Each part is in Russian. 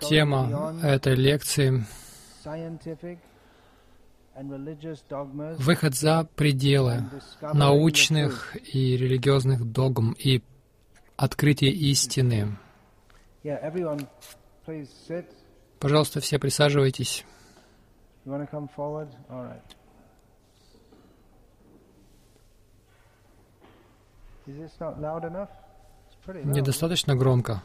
Тема этой лекции — выход за пределы научных и религиозных догм и открытие истины. Пожалуйста, все присаживайтесь. Недостаточно громко.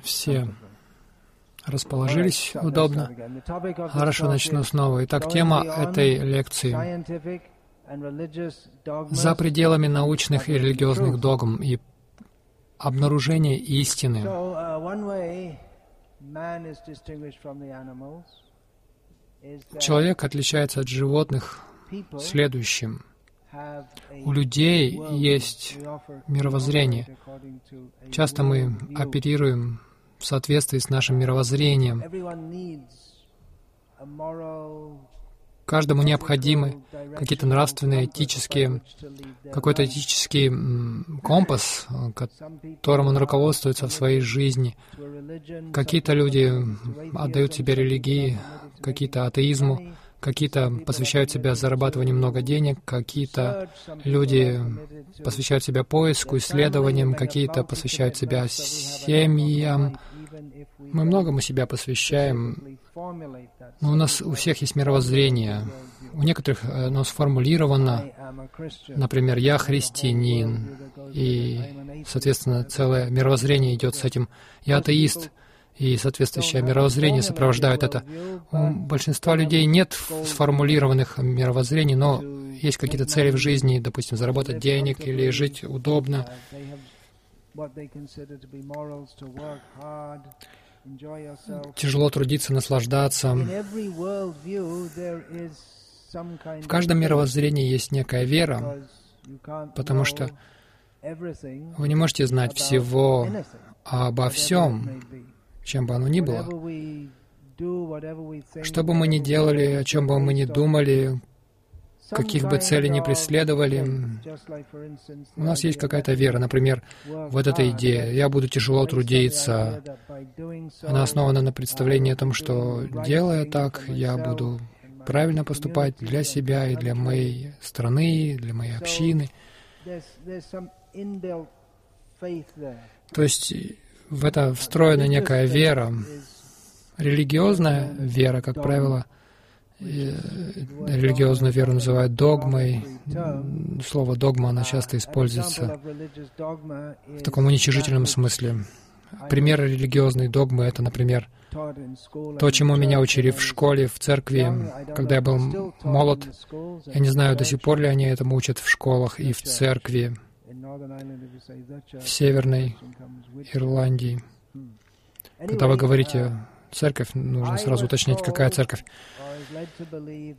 Все расположились удобно. Хорошо, начну снова. Итак, тема этой лекции за пределами научных и религиозных догм и обнаружение истины. Человек отличается от животных следующим. У людей есть мировоззрение. Часто мы оперируем в соответствии с нашим мировоззрением. Каждому необходимы какие-то нравственные, этические, какой-то этический компас, которым он руководствуется в своей жизни. Какие-то люди отдают себя религии, какие-то атеизму, какие-то посвящают себя зарабатыванию много денег, какие-то люди посвящают себя поиску, исследованиям, какие-то посвящают себя семьям. Мы многому себя посвящаем, но у нас у всех есть мировоззрение. У некоторых э, оно сформулировано, например, «я христианин», и, соответственно, целое мировоззрение идет с этим. «Я атеист», и соответствующее мировоззрение сопровождают это. У большинства людей нет сформулированных мировоззрений, но есть какие-то цели в жизни, допустим, заработать денег или жить удобно. Тяжело трудиться, наслаждаться. В каждом мировоззрении есть некая вера, потому что вы не можете знать всего обо всем чем бы оно ни было. Что бы мы ни делали, о чем бы мы ни думали, каких бы целей ни преследовали, у нас есть какая-то вера. Например, вот эта идея «я буду тяжело трудиться», она основана на представлении о том, что делая так, я буду правильно поступать для себя и для моей страны, для моей общины. То есть в это встроена некая вера, религиозная вера, как правило, религиозную веру называют догмой. Слово «догма» оно часто используется в таком уничижительном смысле. Пример религиозной догмы — это, например, то, чему меня учили в школе, в церкви, когда я был молод. Я не знаю, до сих пор ли они этому учат в школах и в церкви в Северной Ирландии. Когда вы говорите «церковь», нужно сразу уточнить, какая церковь.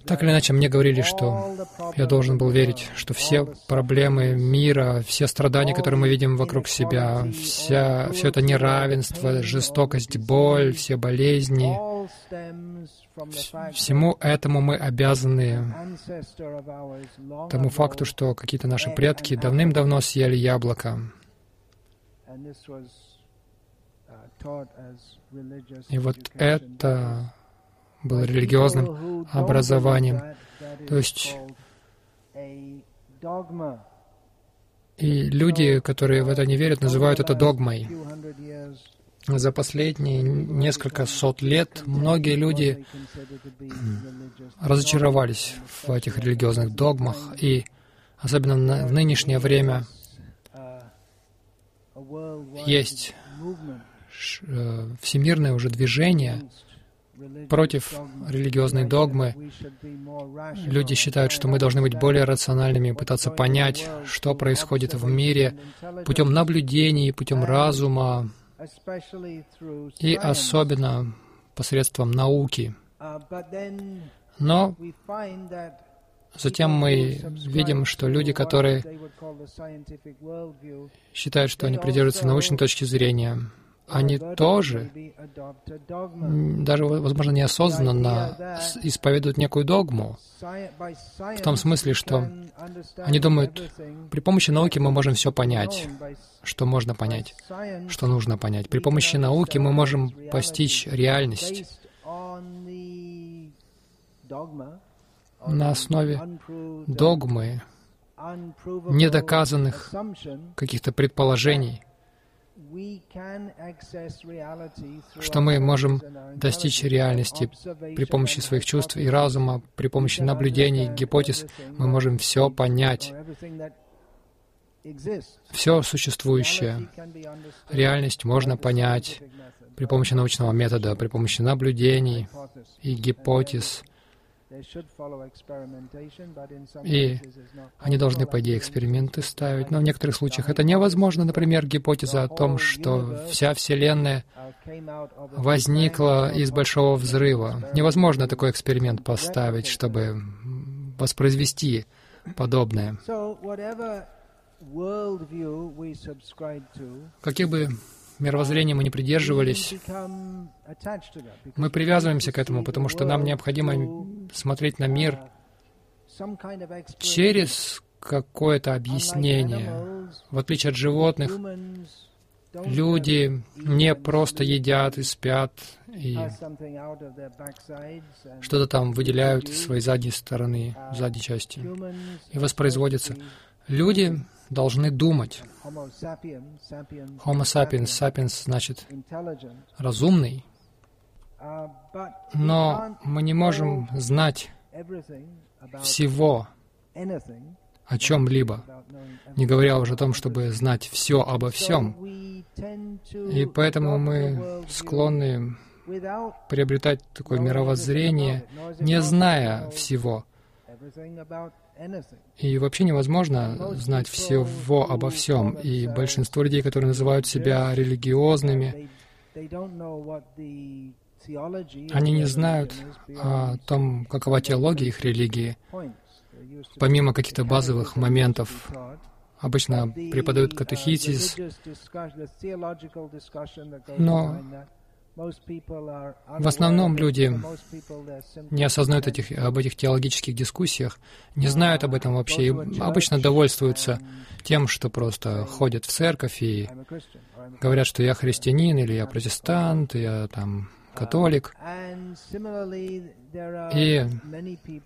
Так или иначе, мне говорили, что я должен был верить, что все проблемы мира, все страдания, которые мы видим вокруг себя, вся, все это неравенство, жестокость, боль, все болезни, Всему этому мы обязаны тому факту, что какие-то наши предки давным-давно съели яблоко. И вот это было религиозным образованием. То есть и люди, которые в это не верят, называют это догмой за последние несколько сот лет многие люди разочаровались в этих религиозных догмах, и особенно в нынешнее время есть э, всемирное уже движение против религиозной догмы. Люди считают, что мы должны быть более рациональными, пытаться понять, что происходит в мире путем наблюдений, путем разума, и особенно посредством науки. Но затем мы видим, что люди, которые считают, что они придерживаются научной точки зрения, они тоже, даже, возможно, неосознанно исповедуют некую догму. В том смысле, что они думают, при помощи науки мы можем все понять, что можно понять, что нужно понять. При помощи науки мы можем постичь реальность на основе догмы, недоказанных каких-то предположений, что мы можем достичь реальности при помощи своих чувств и разума, при помощи наблюдений, гипотез, мы можем все понять, все существующее. Реальность можно понять при помощи научного метода, при помощи наблюдений и гипотез, и они должны, по идее, эксперименты ставить. Но в некоторых случаях это невозможно. Например, гипотеза о том, что вся Вселенная возникла из Большого Взрыва. Невозможно такой эксперимент поставить, чтобы воспроизвести подобное. Каких бы мировоззрения мы не придерживались, мы привязываемся к этому, потому что нам необходимо смотреть на мир через какое-то объяснение. В отличие от животных, люди не просто едят и спят, и что-то там выделяют из своей задней стороны, задней части, и воспроизводятся. Люди должны думать. Homo sapiens, sapiens значит разумный, но мы не можем знать всего о чем-либо, не говоря уже о том, чтобы знать все обо всем. И поэтому мы склонны приобретать такое мировоззрение, не зная всего. И вообще невозможно знать всего обо всем. И большинство людей, которые называют себя религиозными, они не знают о том, какова теология их религии, помимо каких-то базовых моментов. Обычно преподают катехизис, но в основном люди не осознают этих, об этих теологических дискуссиях, не знают об этом вообще и обычно довольствуются тем, что просто ходят в церковь и говорят, что я христианин или я протестант, я там католик. И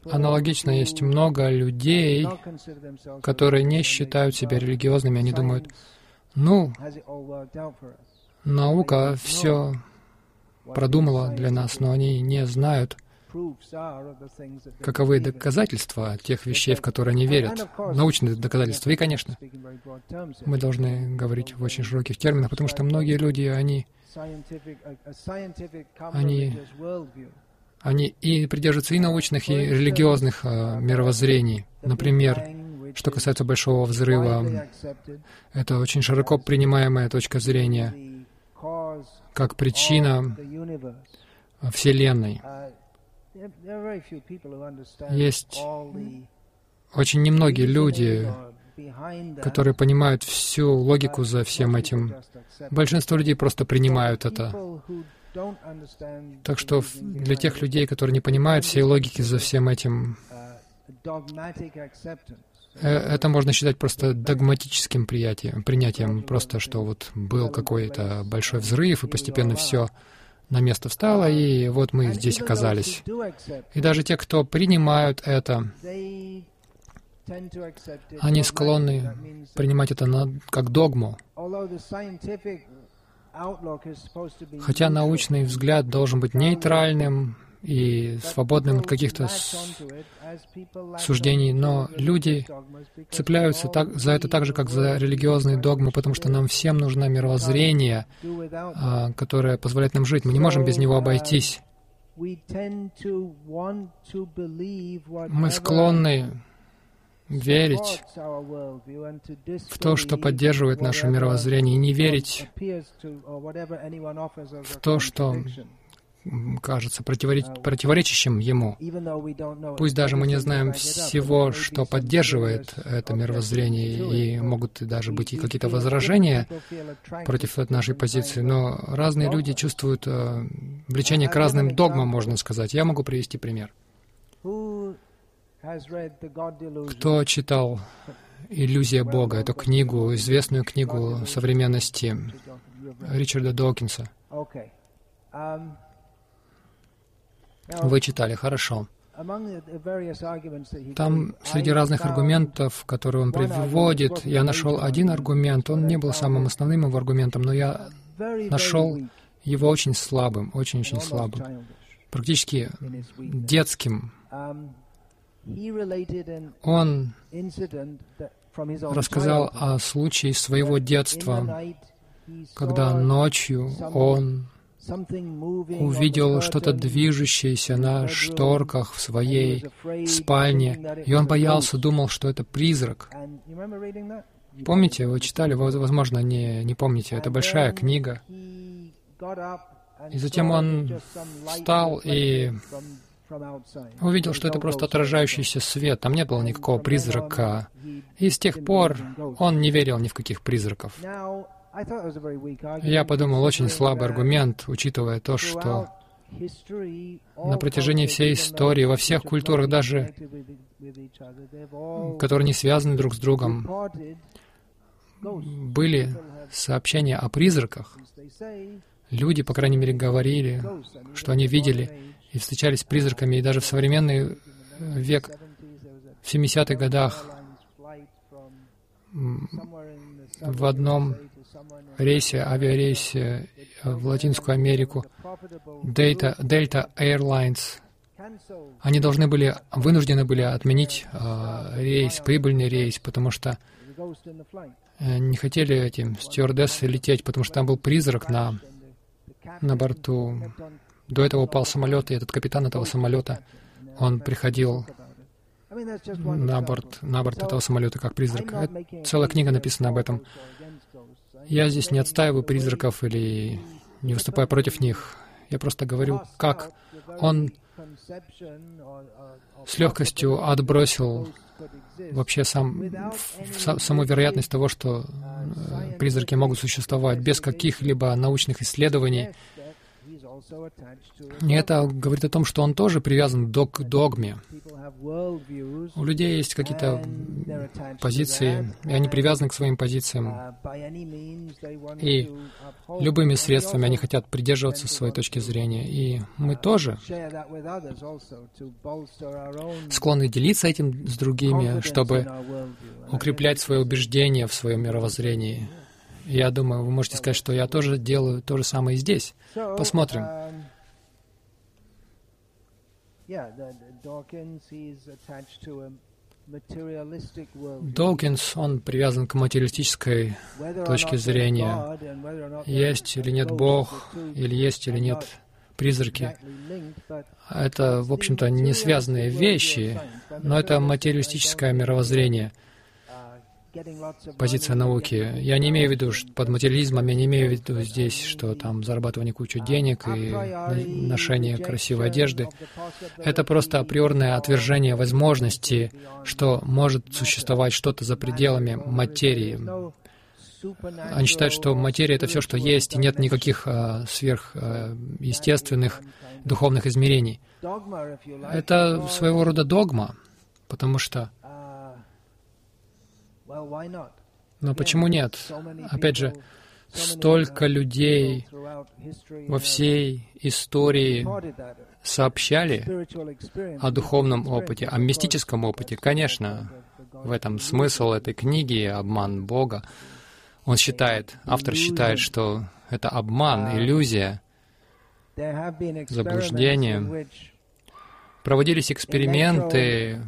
аналогично есть много людей, которые не считают себя религиозными, они думают, ну, наука все продумала для нас, но они не знают, каковы доказательства тех вещей, в которые они верят, научные доказательства. И, конечно, мы должны говорить в очень широких терминах, потому что многие люди, они, они, они и придерживаются и научных, и религиозных э, мировоззрений. Например, что касается Большого Взрыва, это очень широко принимаемая точка зрения как причина Вселенной. Есть очень немногие люди, которые понимают всю логику за всем этим. Большинство людей просто принимают это. Так что для тех людей, которые не понимают всей логики за всем этим, это можно считать просто догматическим приятием, принятием, просто что вот был какой-то большой взрыв, и постепенно все на место встало, и вот мы здесь оказались. И даже те, кто принимают это, они склонны принимать это на, как догму. Хотя научный взгляд должен быть нейтральным, и свободным от каких-то суждений, но люди цепляются так, за это так же, как за религиозные догмы, потому что нам всем нужно мировоззрение, а, которое позволяет нам жить. Мы не можем без него обойтись. Мы склонны верить в то, что поддерживает наше мировоззрение, и не верить в то, что кажется противоречащим ему. Пусть даже мы не знаем всего, что поддерживает это мировоззрение, и могут даже быть и какие-то возражения против нашей позиции, но разные люди чувствуют э, влечение к разным догмам, можно сказать. Я могу привести пример. Кто читал «Иллюзия Бога», эту книгу, известную книгу современности Ричарда Докинса? Вы читали, хорошо. Там среди разных аргументов, которые он приводит, я нашел один аргумент. Он не был самым основным его аргументом, но я нашел его очень слабым, очень-очень слабым, практически детским. Он рассказал о случае своего детства, когда ночью он увидел что-то движущееся на шторках в своей спальне, и он боялся, думал, что это призрак. Помните, вы читали, вы, возможно, не, не помните, это большая книга. И затем он встал и увидел, что это просто отражающийся свет, там не было никакого призрака. И с тех пор он не верил ни в каких призраков. Я подумал, очень слабый аргумент, учитывая то, что на протяжении всей истории, во всех культурах, даже которые не связаны друг с другом, были сообщения о призраках. Люди, по крайней мере, говорили, что они видели и встречались с призраками, и даже в современный век, в 70-х годах, в одном рейсе, авиарейсе в Латинскую Америку, Delta, Delta Airlines, они должны были, вынуждены были отменить э, рейс, прибыльный рейс, потому что э, не хотели этим стюардессы лететь, потому что там был призрак на, на борту. До этого упал самолет, и этот капитан этого самолета, он приходил на борт, на борт этого самолета как призрак. Это, целая книга написана об этом. Я здесь не отстаиваю призраков или не выступаю против них. Я просто говорю, как он с легкостью отбросил вообще сам, саму вероятность того, что э, призраки могут существовать без каких-либо научных исследований, и это говорит о том, что он тоже привязан к догме. У людей есть какие-то позиции, и они привязаны к своим позициям. И любыми средствами они хотят придерживаться своей точки зрения. И мы тоже склонны делиться этим с другими, чтобы укреплять свое убеждение в своем мировоззрении. Я думаю, вы можете сказать, что я тоже делаю то же самое и здесь. Посмотрим. Докинс, он привязан к материалистической точке зрения. Есть или нет Бог, или есть или нет призраки. Это, в общем-то, не связанные вещи, но это материалистическое мировоззрение — позиция науки. Я не имею в виду, что под материализмом, я не имею в виду здесь, что там зарабатывание кучу денег и ношение красивой одежды. Это просто априорное отвержение возможности, что может существовать что-то за пределами материи. Они считают, что материя — это все, что есть, и нет никаких а, сверхъестественных а, духовных измерений. Это своего рода догма, потому что но почему нет? Опять же, столько людей во всей истории сообщали о духовном опыте, о мистическом опыте. Конечно, в этом смысл этой книги «Обман Бога». Он считает, автор считает, что это обман, иллюзия, заблуждение. Проводились эксперименты,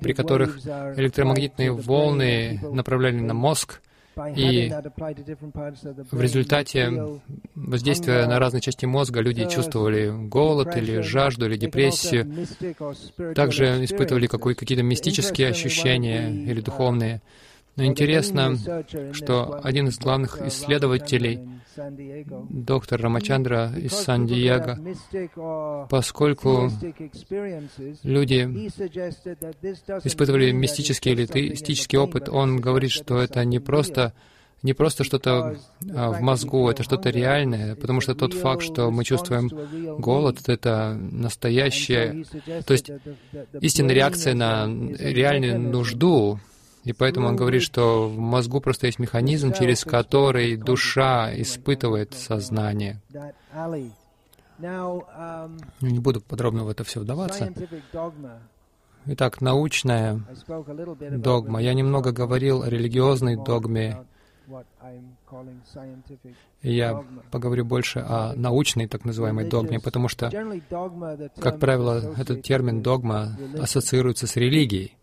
при которых электромагнитные волны направляли на мозг, и в результате воздействия на разные части мозга люди чувствовали голод или жажду или депрессию, также испытывали какие-то мистические ощущения или духовные. Но интересно, что один из главных исследователей доктор Рамачандра из Сан-Диего, поскольку люди испытывали мистический или теистический опыт, он говорит, что это не просто не просто что-то а, в мозгу, это что-то реальное, потому что тот факт, что мы чувствуем голод, это настоящая, то есть истинная реакция на реальную нужду, и поэтому он говорит, что в мозгу просто есть механизм, через который душа испытывает сознание. Не буду подробно в это все вдаваться. Итак, научная догма. Я немного говорил о религиозной догме, и я поговорю больше о научной так называемой догме, потому что, как правило, этот термин «догма» ассоциируется с религией.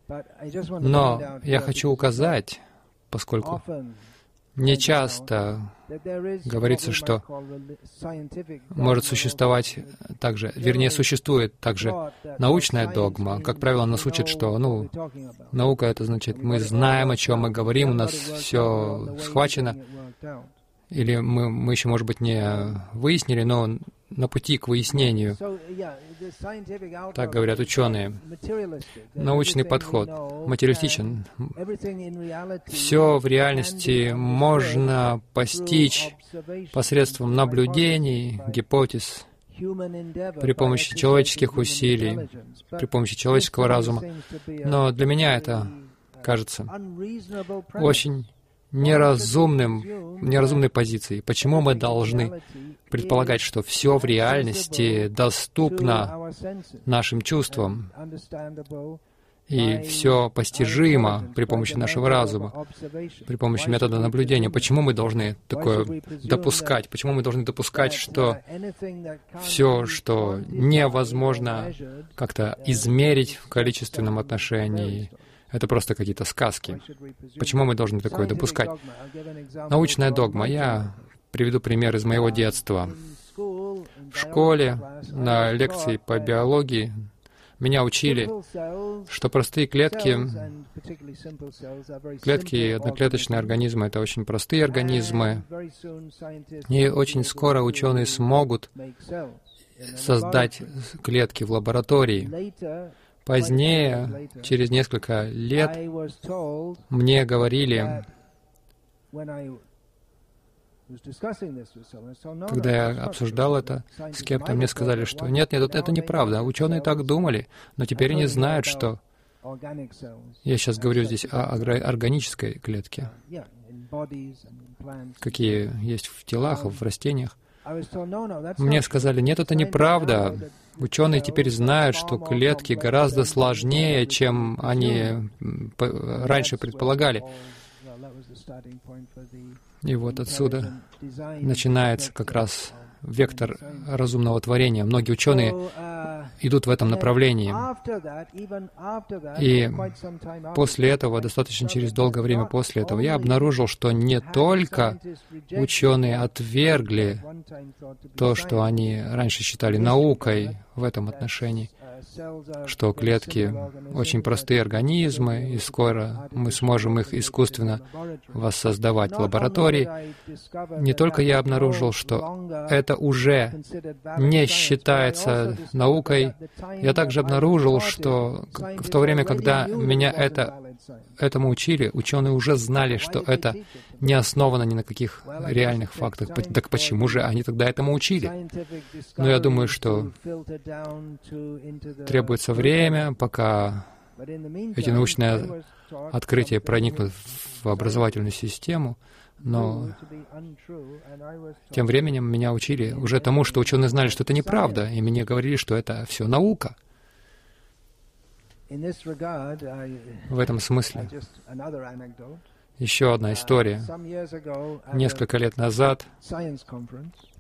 Но я хочу указать, поскольку не часто говорится, что может существовать также, вернее, существует также научная догма. Как правило, нас учат, что, ну, наука — это значит, мы знаем, о чем мы говорим, у нас все схвачено. Или мы, мы еще, может быть, не выяснили, но на пути к выяснению. Так говорят ученые. Научный подход материалистичен. Все в реальности можно постичь посредством наблюдений, гипотез, при помощи человеческих усилий, при помощи человеческого разума. Но для меня это кажется очень неразумным, неразумной позицией. Почему мы должны предполагать, что все в реальности доступно нашим чувствам, и все постижимо при помощи нашего разума, при помощи метода наблюдения. Почему мы должны такое допускать? Почему мы должны допускать, что все, что невозможно как-то измерить в количественном отношении, это просто какие-то сказки. Почему мы должны такое допускать? Научная догма. Я приведу пример из моего детства. В школе на лекции по биологии меня учили, что простые клетки, клетки и одноклеточные организмы — это очень простые организмы, и очень скоро ученые смогут создать клетки в лаборатории. Позднее, через несколько лет, мне говорили, когда я обсуждал это с кем-то, мне сказали, что нет, нет, это неправда. Ученые так думали, но теперь они знают, что я сейчас говорю здесь о органической клетке, какие есть в телах, в растениях. Мне сказали, нет, это неправда. Ученые теперь знают, что клетки гораздо сложнее, чем они раньше предполагали. И вот отсюда начинается как раз вектор разумного творения. Многие ученые идут в этом направлении. И после этого, достаточно через долгое время после этого, я обнаружил, что не только ученые отвергли то, что они раньше считали наукой в этом отношении, что клетки очень простые организмы, и скоро мы сможем их искусственно воссоздавать в лаборатории. Не только я обнаружил, что это уже не считается наукой, я также обнаружил, что в то время, когда меня это этому учили, ученые уже знали, что это не основано ни на каких реальных фактах. Так почему же они тогда этому учили? Но я думаю, что требуется время, пока эти научные открытия проникнут в образовательную систему, но тем временем меня учили уже тому, что ученые знали, что это неправда, и мне говорили, что это все наука. В этом смысле еще одна история. Несколько лет назад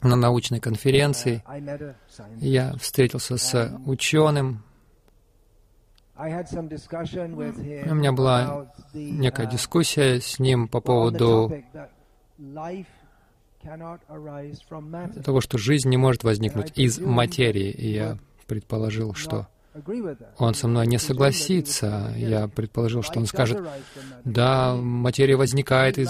на научной конференции я встретился с ученым. У меня была некая дискуссия с ним по поводу того, что жизнь не может возникнуть из материи. И я предположил, что он со мной не согласится. Я предположил, что он скажет, да, материя возникает из...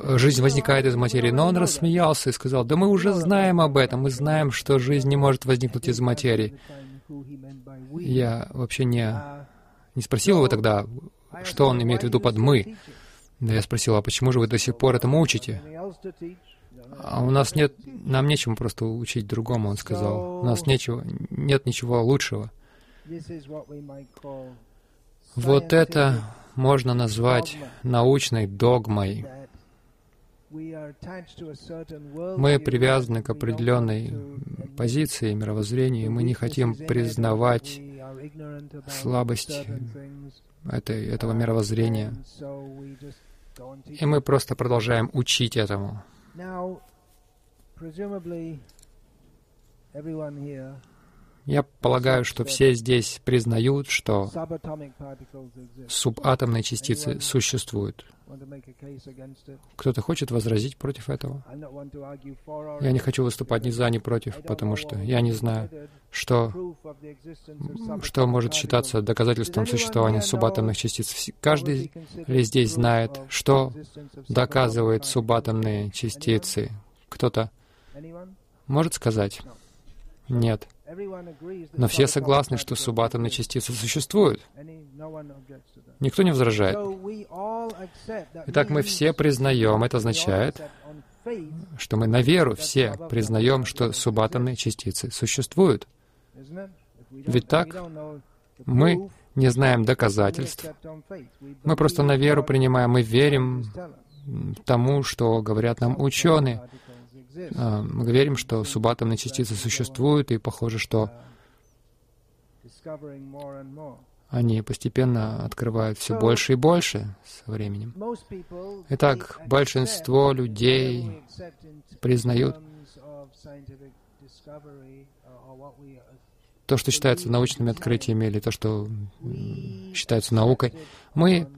Жизнь возникает из материи. Но он рассмеялся и сказал, да мы уже знаем об этом, мы знаем, что жизнь не может возникнуть из материи. Я вообще не, не спросил его тогда, что он имеет в виду под «мы». Да я спросил, а почему же вы до сих пор этому учите? А у нас нет, нам нечему просто учить другому, он сказал. У нас нечего, нет ничего лучшего. Вот это можно назвать научной догмой. Мы привязаны к определенной позиции мировоззрения, и мы не хотим признавать слабость этой, этого мировоззрения. И мы просто продолжаем учить этому. Я полагаю, что все здесь признают, что субатомные частицы существуют. Кто-то хочет возразить против этого? Я не хочу выступать ни за, ни против, потому что я не знаю, что, что может считаться доказательством существования субатомных частиц. Каждый ли здесь знает, что доказывает субатомные частицы? Кто-то может сказать? Нет. Но все согласны, что субатомные частицы существуют. Никто не возражает. Итак, мы все признаем, это означает, что мы на веру все признаем, что субатомные частицы существуют. Ведь так? Мы не знаем доказательств. Мы просто на веру принимаем, мы верим тому, что говорят нам ученые. А, мы верим, что субатомные частицы существуют, и похоже, что они постепенно открывают все больше и больше со временем. Итак, большинство людей признают то, что считается научными открытиями или то, что считается наукой. Мы,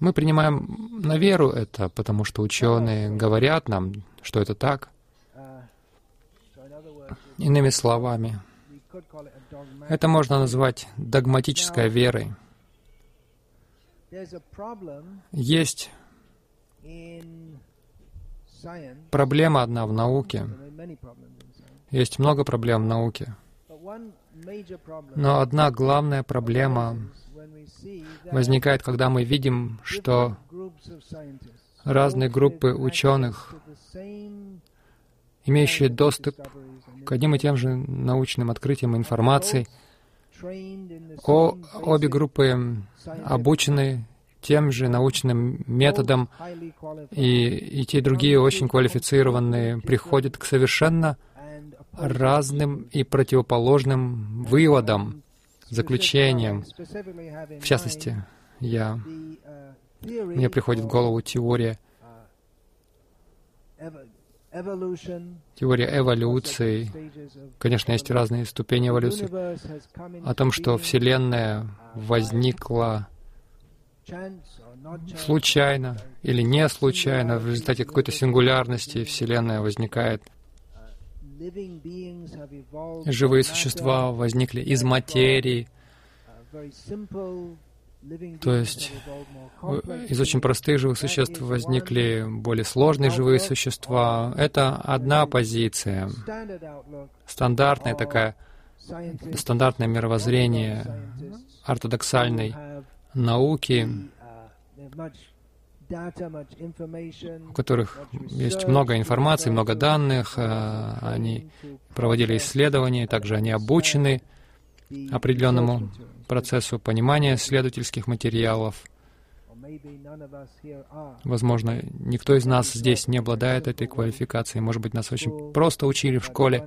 мы принимаем на веру это, потому что ученые говорят нам, что это так. Иными словами, это можно назвать догматической верой. Есть проблема одна в науке. Есть много проблем в науке. Но одна главная проблема возникает, когда мы видим, что разные группы ученых, имеющие доступ к одним и тем же научным открытиям и информации. О, обе группы обучены тем же научным методом, и, и те и другие очень квалифицированные приходят к совершенно разным и противоположным выводам, заключениям. В частности, я, мне приходит в голову теория теория эволюции. Конечно, есть разные ступени эволюции. О том, что Вселенная возникла случайно или не случайно, в результате какой-то сингулярности Вселенная возникает. Живые существа возникли из материи, то есть из очень простых живых существ возникли более сложные живые существа. Это одна позиция, стандартная такая, стандартное мировоззрение ортодоксальной науки, у которых есть много информации, много данных, э, они проводили исследования, также они обучены определенному процессу понимания исследовательских материалов. Возможно, никто из нас здесь не обладает этой квалификацией. Может быть, нас очень просто учили в школе.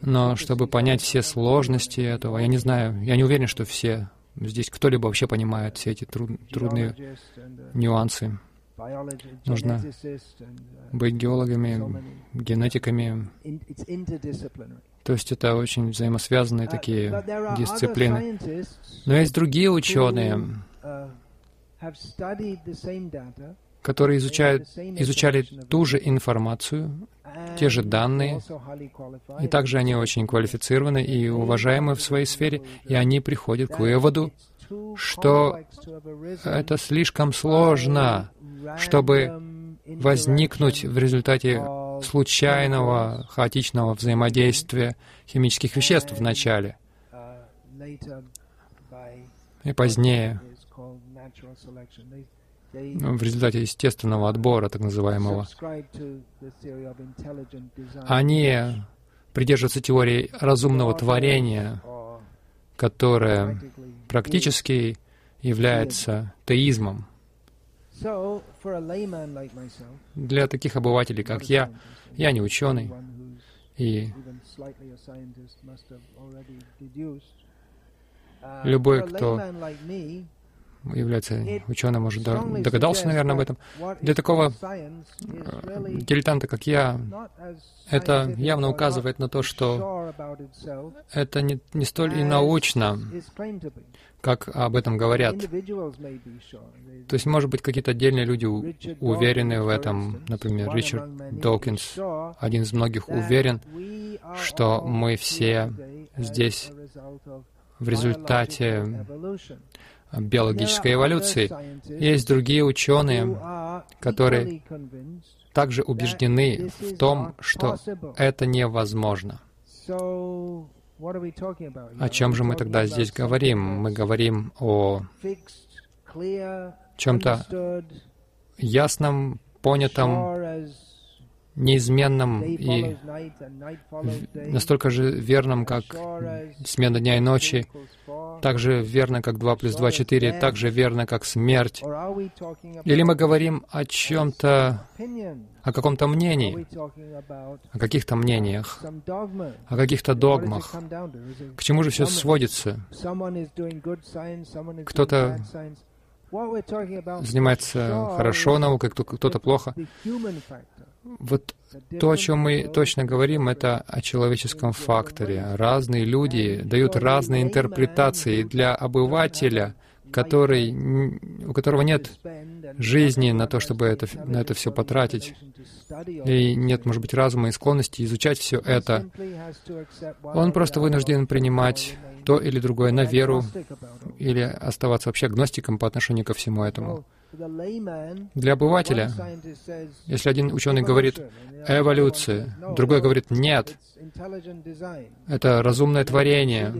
Но чтобы понять все сложности этого, я не знаю, я не уверен, что все здесь кто-либо вообще понимает все эти труд, трудные нюансы. Нужно быть геологами, генетиками. То есть это очень взаимосвязанные такие дисциплины. Но есть другие ученые, которые изучают, изучали ту же информацию те же данные, и также они очень квалифицированы и уважаемы в своей сфере, и они приходят к выводу, что это слишком сложно, чтобы возникнуть в результате случайного, хаотичного взаимодействия химических веществ в начале и позднее в результате естественного отбора, так называемого. Они придерживаются теории разумного творения, которая практически является теизмом. Для таких обывателей, как я, я не ученый, и любой, кто является ученым, может, догадался, наверное, об этом. Для такого э, дилетанта, как я, это явно указывает на то, что это не, не столь и научно, как об этом говорят. То есть, может быть, какие-то отдельные люди уверены в этом. Например, Ричард Докинс, один из многих, уверен, что мы все здесь в результате биологической эволюции. Есть другие ученые, которые также убеждены в том, что это невозможно. О чем же мы тогда здесь говорим? Мы говорим о чем-то ясном, понятом, неизменном и настолько же верном, как смена дня и ночи, так же верно, как 2 плюс 2 — 4, так же верно, как смерть. Или мы говорим о чем-то, о каком-то мнении, о каких-то мнениях, о каких-то догмах. К чему же все сводится? Кто-то занимается хорошо наукой, кто-то плохо. Вот то, о чем мы точно говорим, это о человеческом факторе. Разные люди дают разные интерпретации для обывателя, который, у которого нет жизни на то, чтобы это, на это все потратить, и нет, может быть, разума и склонности изучать все это. Он просто вынужден принимать то или другое на веру или оставаться вообще агностиком по отношению ко всему этому. Для обывателя, если один ученый говорит «эволюция», другой говорит «нет», это разумное творение,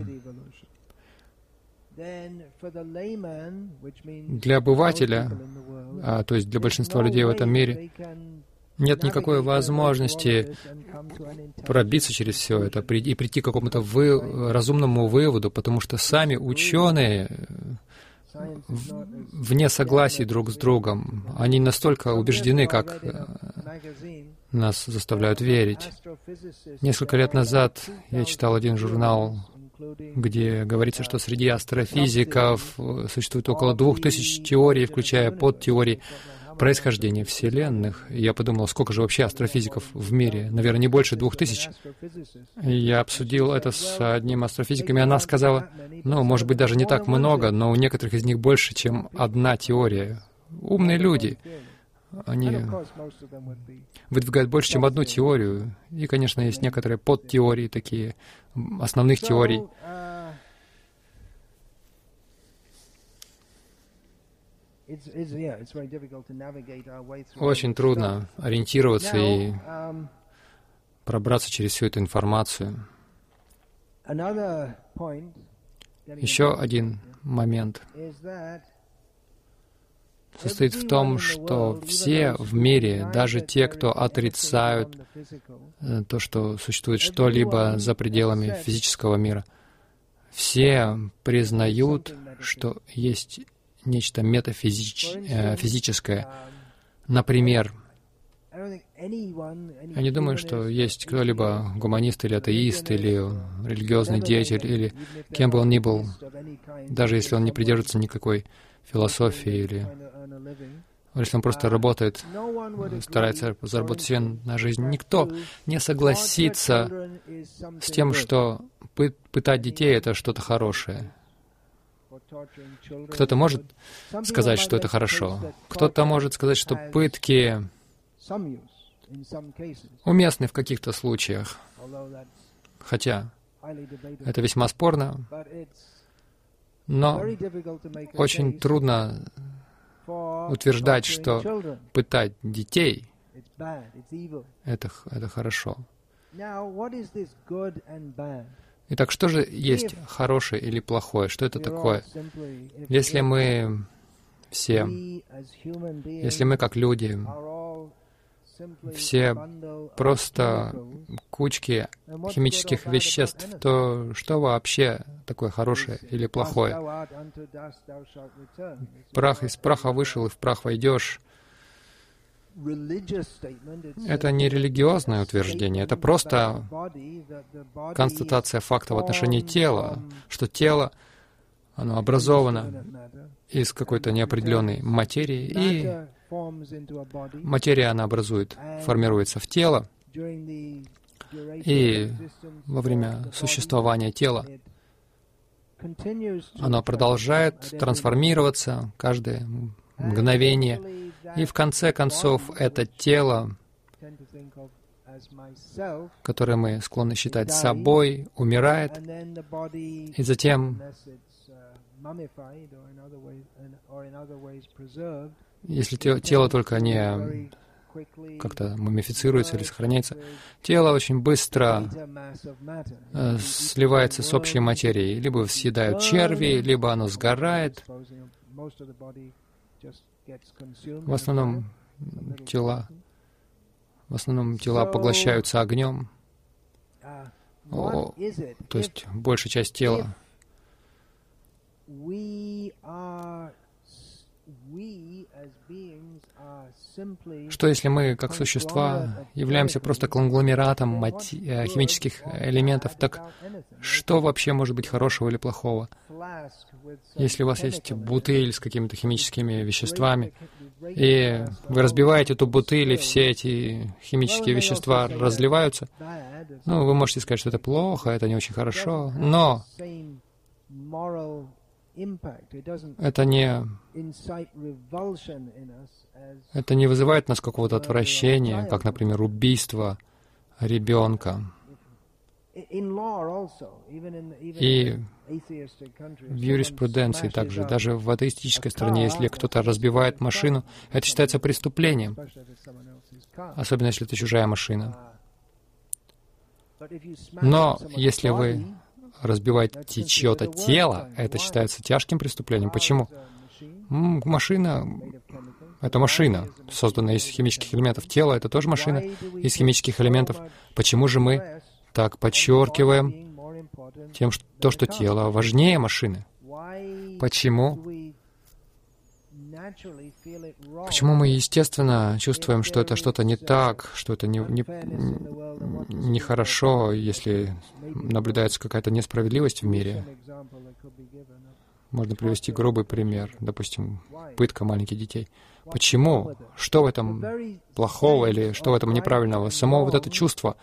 для обывателя, а, то есть для большинства людей в этом мире, нет никакой возможности пробиться через все это и прийти к какому-то вы, разумному выводу, потому что сами ученые вне согласий друг с другом. Они настолько убеждены, как э, нас заставляют верить. Несколько лет назад я читал один журнал, где говорится, что среди астрофизиков существует около двух тысяч теорий, включая подтеории происхождения Вселенных. Я подумал, сколько же вообще астрофизиков в мире? Наверное, не больше двух тысяч. Я обсудил это с одним астрофизиком, и она сказала, ну, может быть, даже не так много, но у некоторых из них больше, чем одна теория. Умные люди. Они выдвигают больше, чем одну теорию. И, конечно, есть некоторые подтеории такие, основных теорий. Очень трудно ориентироваться и um, пробраться через всю эту информацию. Еще один момент состоит в том, что все в мире, даже те, кто отрицают э, то, что существует что-либо за пределами физического мира, все признают, что есть нечто метафизическое. Э, Например, я не думаю, что есть кто-либо гуманист или атеист, или религиозный деятель, или кем бы он ни был, даже если он не придерживается никакой философии, или если он просто работает, старается заработать себе на жизнь, никто не согласится с тем, что пытать детей — это что-то хорошее. Кто-то может сказать, что это хорошо. Кто-то может сказать, что пытки уместны в каких-то случаях, хотя это весьма спорно, но очень трудно утверждать, что пытать детей — это, это хорошо. Итак, что же есть хорошее или плохое? Что это такое? Если мы все, если мы как люди, все просто кучки химических веществ, то что вообще такое хорошее или плохое? Прах из праха вышел, и в прах войдешь. Это не религиозное утверждение, это просто констатация факта в отношении тела, что тело, оно образовано из какой-то неопределенной материи, и материя, она образует, формируется в тело, и во время существования тела оно продолжает трансформироваться каждое мгновение, и в конце концов это тело, которое мы склонны считать собой, умирает, и затем если тело только не как-то мумифицируется или сохраняется, тело очень быстро э, сливается с общей материей. Либо съедают черви, либо оно сгорает. В основном тела, в основном тела поглощаются огнем. О, то есть большая часть тела что если мы, как существа, являемся просто конгломератом э, химических элементов, так что вообще может быть хорошего или плохого? Если у вас есть бутыль с какими-то химическими веществами, и вы разбиваете эту бутыль, и все эти химические вещества разливаются, ну, вы можете сказать, что это плохо, это не очень хорошо, но это не, это не вызывает нас какого-то отвращения, как, например, убийство ребенка. И в юриспруденции также, даже в атеистической стране, если кто-то разбивает машину, это считается преступлением, особенно если это чужая машина. Но если вы разбиваете чье-то тело, это считается тяжким преступлением. Почему? Машина — это машина, созданная из химических элементов. Тело — это тоже машина из химических элементов. Почему же мы так подчеркиваем тем, что, то, что тело важнее машины? Почему? Почему мы, естественно, чувствуем, что это что-то не так, что это нехорошо, не, не хорошо, если наблюдается какая-то несправедливость в мире? Можно привести грубый пример, допустим, пытка маленьких детей. Почему? Что в этом плохого или что в этом неправильного? Само вот это чувство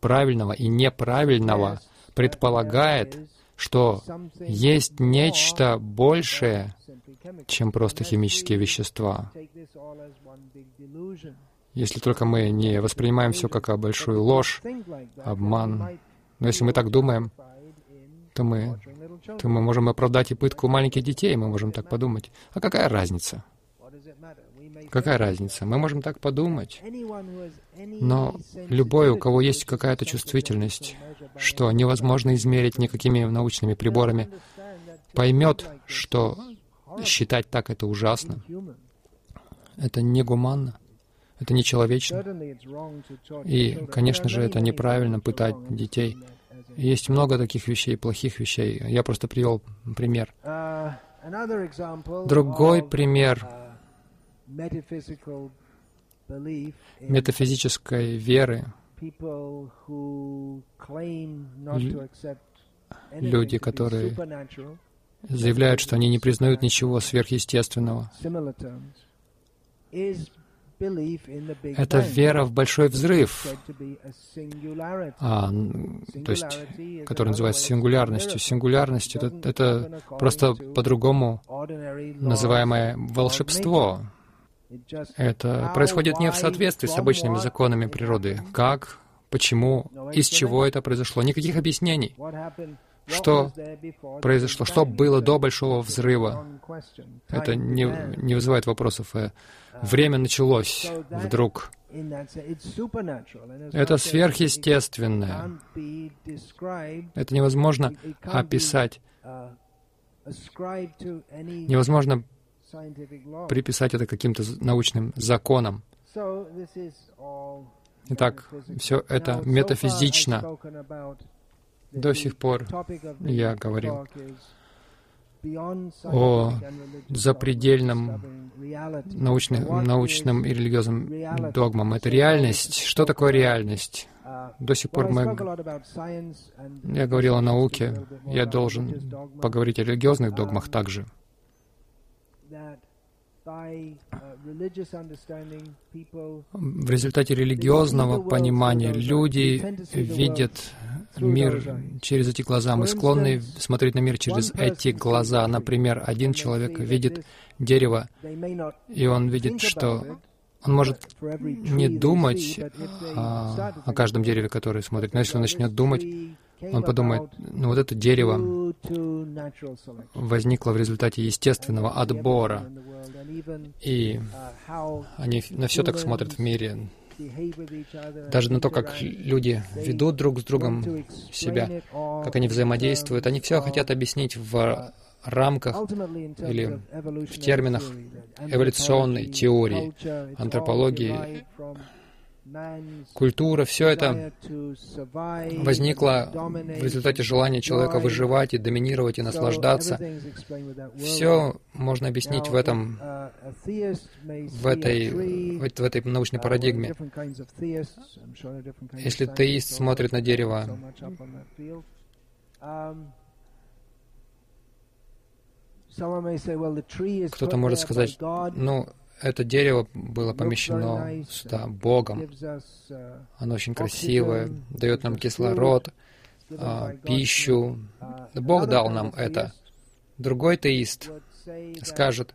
правильного и неправильного предполагает, что есть нечто большее, чем просто химические вещества. Если только мы не воспринимаем все как большую ложь, обман. Но если мы так думаем, то мы, то мы можем оправдать и пытку маленьких детей, мы можем так подумать. А какая разница? Какая разница? Мы можем так подумать. Но любой, у кого есть какая-то чувствительность, что невозможно измерить никакими научными приборами, поймет, что считать так это ужасно. Это негуманно. Это нечеловечно. И, конечно же, это неправильно пытать детей. Есть много таких вещей, плохих вещей. Я просто привел пример. Другой пример метафизической веры. Люди, которые заявляют, что они не признают ничего сверхъестественного. Это вера в большой взрыв, а, то есть, который называется сингулярностью. Сингулярность это, — это просто по-другому называемое волшебство. Это происходит не в соответствии с обычными законами природы. Как, почему, из чего это произошло? Никаких объяснений. Что произошло? Что было до Большого Взрыва? Это не, не вызывает вопросов. Э, время началось вдруг. Это сверхъестественное. Это невозможно описать. Невозможно приписать это каким-то научным законам. Итак, все это метафизично. До сих пор я говорил о запредельном научным, научным и религиозным догмам. Это реальность. Что такое реальность? До сих пор мы... Я говорил о науке, я должен поговорить о религиозных догмах также. В результате религиозного понимания люди видят мир через эти глаза. Мы склонны смотреть на мир через эти глаза. Например, один человек видит дерево, и он видит, что он может не думать о, о каждом дереве, которое смотрит, но если он начнет думать, он подумает, ну вот это дерево возникло в результате естественного отбора, и они на все так смотрят в мире, даже на то, как люди ведут друг с другом себя, как они взаимодействуют. Они все хотят объяснить в рамках или в терминах эволюционной теории, антропологии, культура, все это возникло в результате желания человека выживать и доминировать и наслаждаться. Все можно объяснить в этом, в этой, в этой научной парадигме. Если теист смотрит на дерево, кто-то может сказать, ну, это дерево было помещено сюда Богом. Оно очень красивое, дает нам кислород, а, пищу. Бог дал нам это. Другой теист скажет,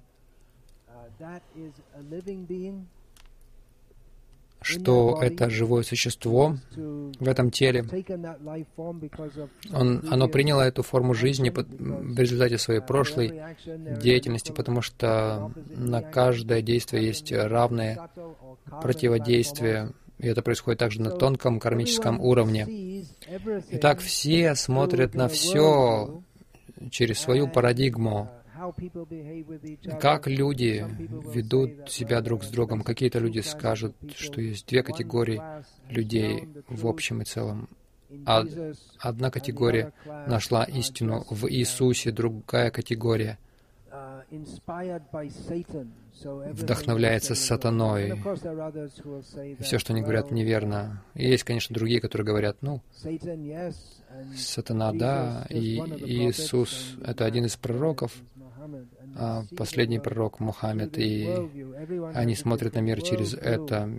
что это живое существо в этом теле. Он, оно приняло эту форму жизни в результате своей прошлой деятельности, потому что на каждое действие есть равное противодействие, и это происходит также на тонком кармическом уровне. Итак, все смотрят на все через свою парадигму, как люди ведут себя друг с другом. Какие-то люди скажут, что есть две категории людей в общем и целом. Одна категория нашла истину в Иисусе, другая категория вдохновляется сатаной. И все, что они говорят, неверно. И есть, конечно, другие, которые говорят, ну, сатана, да, и Иисус — это один из пророков, а последний пророк Мухаммед, и они смотрят на мир через это,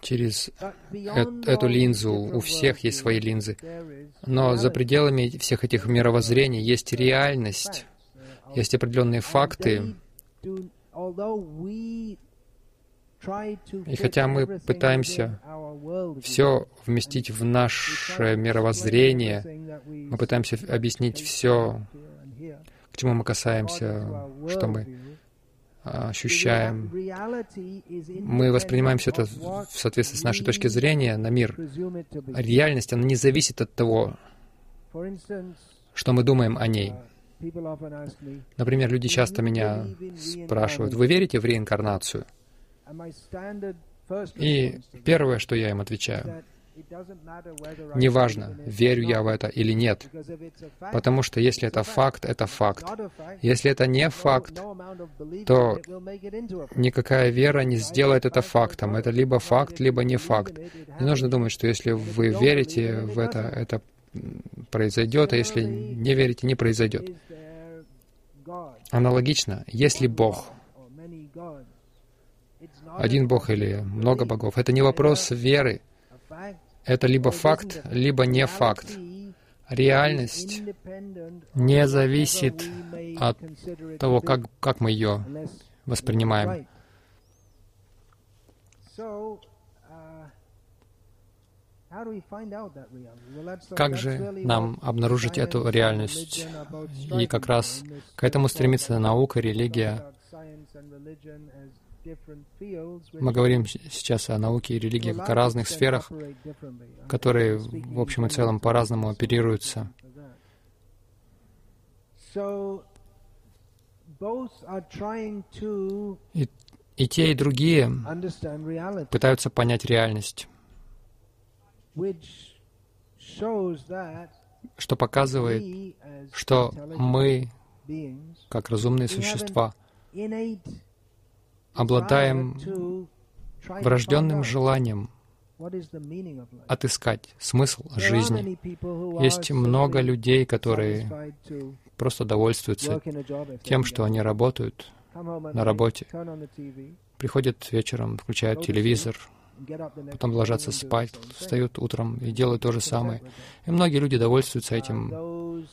через эту линзу. У всех есть свои линзы. Но за пределами всех этих мировоззрений есть реальность, есть определенные факты. И хотя мы пытаемся все вместить в наше мировоззрение, мы пытаемся объяснить все к чему мы касаемся, что мы ощущаем. Мы воспринимаем все это в соответствии с нашей точки зрения на мир. Реальность, она не зависит от того, что мы думаем о ней. Например, люди часто меня спрашивают, вы верите в реинкарнацию? И первое, что я им отвечаю, Неважно, верю я в это или нет, потому что если это факт, это факт. Если это не факт, то никакая вера не сделает это фактом. Это либо факт, либо не факт. Не нужно думать, что если вы верите в это, это произойдет, а если не верите, не произойдет. Аналогично, если Бог, один Бог или много богов, это не вопрос веры, это либо факт, либо не факт. Реальность не зависит от того, как, как мы ее воспринимаем. Как же нам обнаружить эту реальность? И как раз к этому стремится наука, религия. Мы говорим сейчас о науке и религии как о разных сферах, которые в общем и целом по-разному оперируются. И, и те, и другие пытаются понять реальность что показывает, что мы, как разумные существа, обладаем врожденным желанием отыскать смысл жизни. Есть много людей, которые просто довольствуются тем, что они работают на работе, приходят вечером, включают телевизор, потом ложатся спать, встают утром и делают то же самое. И многие люди довольствуются этим.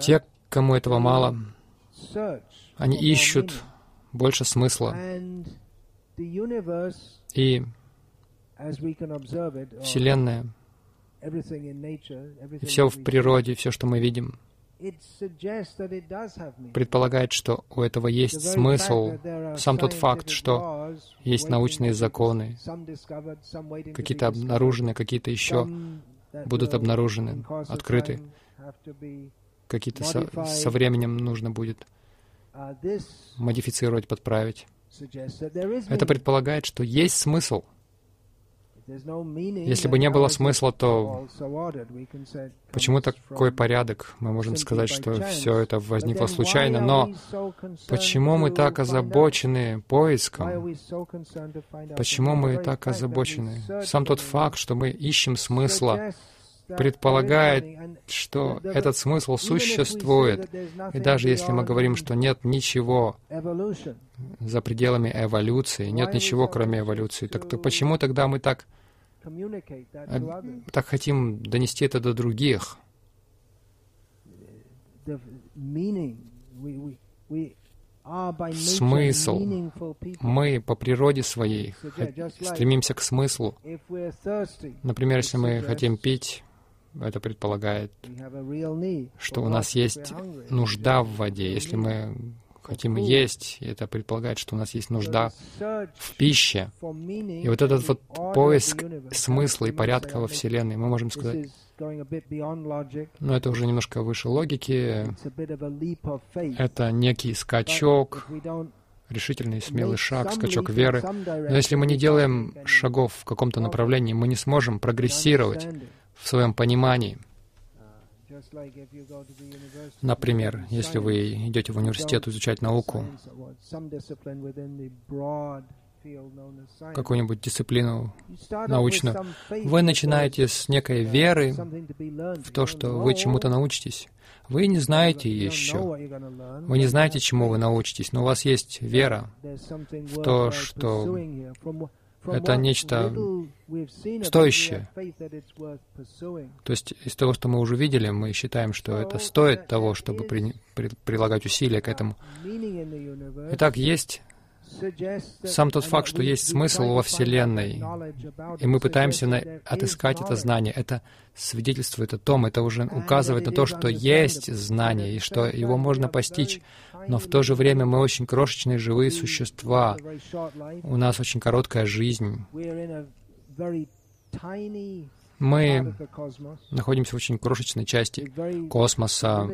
Те, кому этого мало, они ищут больше смысла. И Вселенная, и все в природе, все, что мы видим, предполагает, что у этого есть смысл. Сам тот факт, что есть научные законы, какие-то обнаружены, какие-то еще будут обнаружены, открыты, какие-то со, со временем нужно будет uh, модифицировать, подправить. Это предполагает, что есть смысл — если бы не было смысла, то почему такой порядок? Мы можем сказать, что все это возникло случайно, но почему мы так озабочены поиском? Почему мы так озабочены? Сам тот факт, что мы ищем смысла, предполагает, что этот смысл существует. И даже если мы говорим, что нет ничего за пределами эволюции, нет ничего, кроме эволюции, так то почему тогда мы так так хотим донести это до других. Смысл. Мы по природе своей стремимся к смыслу. Например, если мы хотим пить, это предполагает, что у нас есть нужда в воде. Если мы хотим есть, это предполагает, что у нас есть нужда в пище. И вот этот вот поиск смысла и порядка во Вселенной, мы можем сказать, но это уже немножко выше логики. Это некий скачок, решительный, смелый шаг, скачок веры. Но если мы не делаем шагов в каком-то направлении, мы не сможем прогрессировать в своем понимании. Например, если вы идете в университет изучать науку, какую-нибудь дисциплину научную, вы начинаете с некой веры в то, что вы чему-то научитесь. Вы не знаете еще. Вы не знаете, чему вы научитесь, но у вас есть вера в то, что это нечто стоящее. То есть из того, что мы уже видели, мы считаем, что это стоит того, чтобы при, при, прилагать усилия к этому. Итак, есть сам тот факт, что есть смысл во Вселенной, и мы пытаемся на... отыскать это знание, это свидетельствует о том, это уже указывает на то, что есть знание, и что его можно постичь. Но в то же время мы очень крошечные живые существа. У нас очень короткая жизнь. Мы находимся в очень крошечной части космоса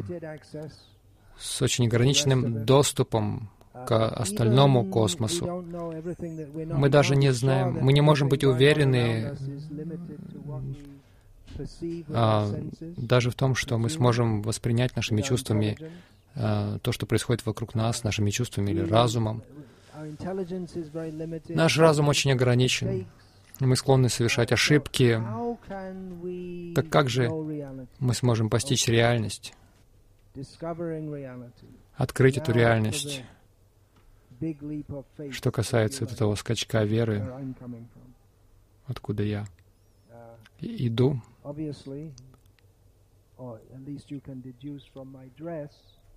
с очень ограниченным доступом к остальному космосу. Мы даже не знаем, мы не можем быть уверены а, даже в том, что мы сможем воспринять нашими чувствами то, что происходит вокруг нас, нашими чувствами или разумом. Наш разум очень ограничен. Мы склонны совершать ошибки. Так как же мы сможем постичь реальность? Открыть эту реальность? Что касается этого скачка веры, откуда я иду,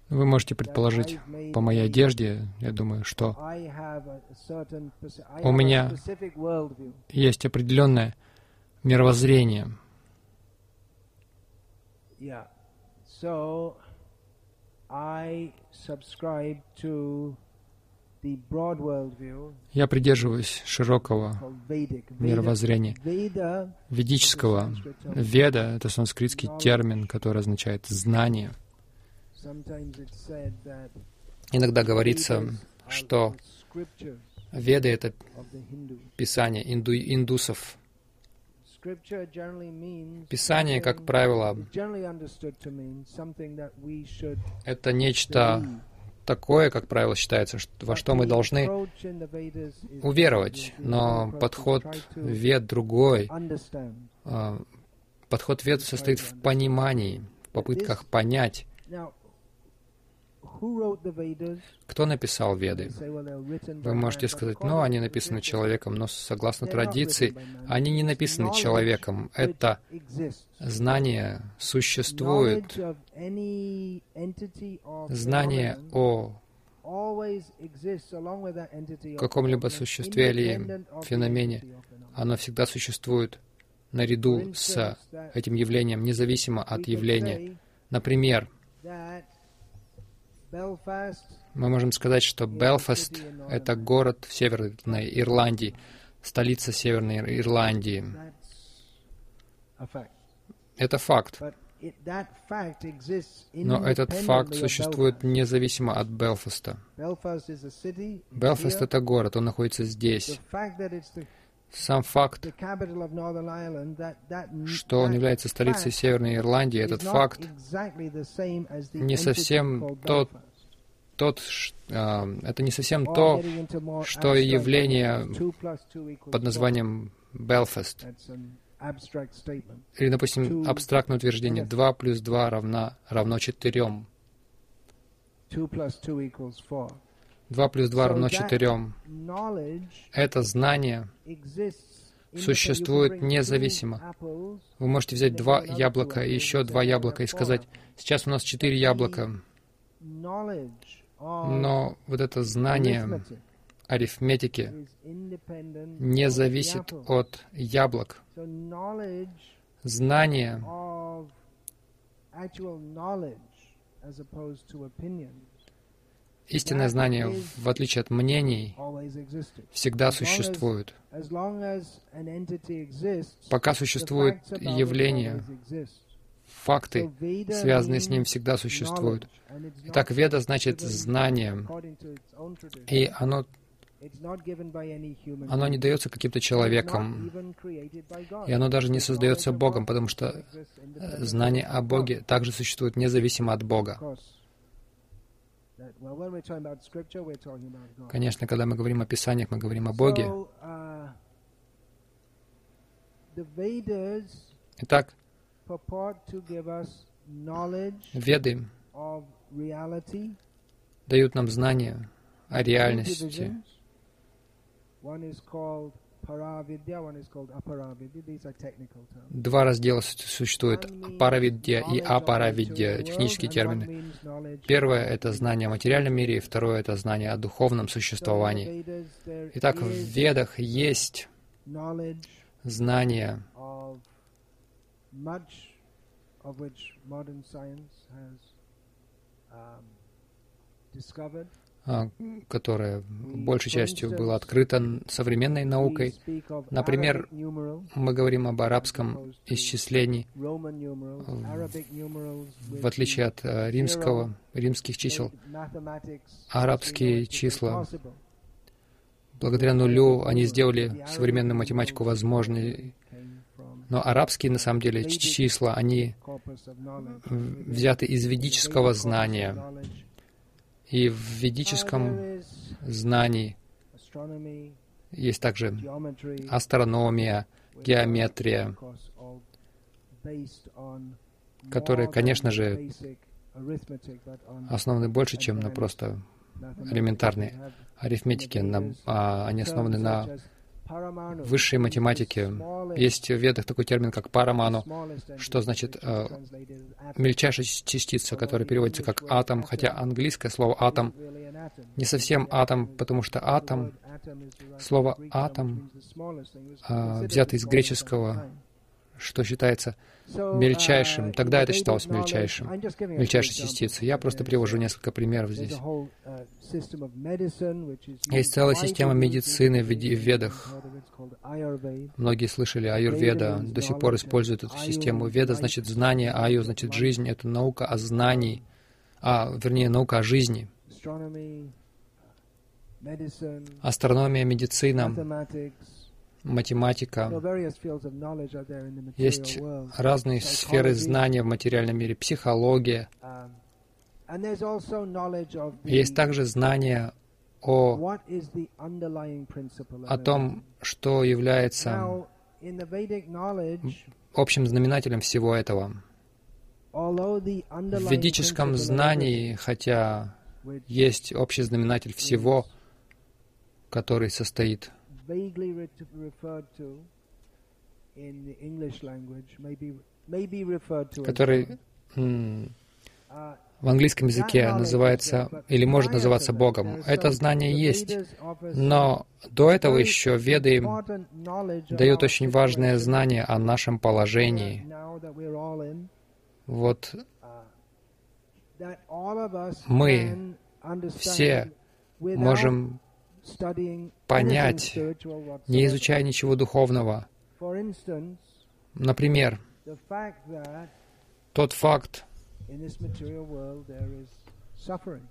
Вы можете предположить по моей одежде, я думаю, что у меня есть определенное мировоззрение. Я придерживаюсь широкого мировоззрения, ведического. Веда — это санскритский термин, который означает «знание». Иногда говорится, что Веды — это писание инду, индусов. Писание, как правило, это нечто такое, как правило, считается, во что мы должны уверовать. Но подход вед другой. А, подход вед состоит в понимании, в попытках понять, кто написал Веды? Вы можете сказать, ну, они написаны человеком, но согласно традиции, они не написаны человеком. Это знание существует. Знание о каком-либо существе или феномене, оно всегда существует наряду с этим явлением, независимо от явления. Например, мы можем сказать, что Белфаст — это город в Северной Ирландии, столица Северной Ирландии. Это факт. Но этот факт существует независимо от Белфаста. Белфаст — это город, он находится здесь. Сам факт, что он является столицей Северной Ирландии, этот факт не совсем тот, тот, это не совсем то, что явление под названием Белфаст. Или, допустим, абстрактное утверждение 2 плюс 2 равна, равно 4. 2 плюс 2 равно 4. Это знание существует независимо. Вы можете взять два яблока и еще два яблока и сказать, сейчас у нас четыре яблока. Но вот это знание арифметики не зависит от яблок. Знание Истинное знание, в отличие от мнений, всегда существует. Пока существует явление, факты, связанные с ним, всегда существуют. Итак, веда значит знание, и оно оно не дается каким-то человеком, и оно даже не создается Богом, потому что знание о Боге также существует независимо от Бога. Конечно, когда мы говорим о Писаниях, мы говорим о Боге. Uh, Итак, Веды дают нам знания о реальности. Два раздела существуют — паравидья и апаравидья, технические термины. Первое — это знание о материальном мире, и второе — это знание о духовном существовании. Итак, в Ведах есть знание, которое большей частью было открыто современной наукой. Например, мы говорим об арабском исчислении, в отличие от э, римского, римских чисел. Арабские числа, благодаря нулю, они сделали современную математику возможной. Но арабские, на самом деле, числа, они взяты из ведического знания, и в ведическом знании есть также астрономия, геометрия, которые, конечно же, основаны больше, чем на просто элементарной арифметике. На, а, они основаны на высшей математике. Есть в ведах такой термин, как параману, что значит э, мельчайшая частица, которая переводится как атом, хотя английское слово атом не совсем атом, потому что атом, слово атом, э, взято из греческого, что считается мельчайшим. Тогда это считалось мельчайшим, мельчайшей частицей. Я просто привожу несколько примеров здесь. Есть целая система медицины в ведах. Многие слышали Аюрведа, до сих пор используют эту систему. Веда значит знание, Аю значит жизнь. Это наука о знании, а, вернее, наука о жизни. Астрономия, медицина, математика. Есть разные сферы знания в материальном мире, психология. Есть также знание о, о том, что является общим знаменателем всего этого. В ведическом знании, хотя есть общий знаменатель всего, который состоит который в английском языке называется или может называться Богом. Это знание есть, но до этого еще веды дают очень важное знание о нашем положении. Вот мы все можем понять, не изучая ничего духовного. Например, тот факт,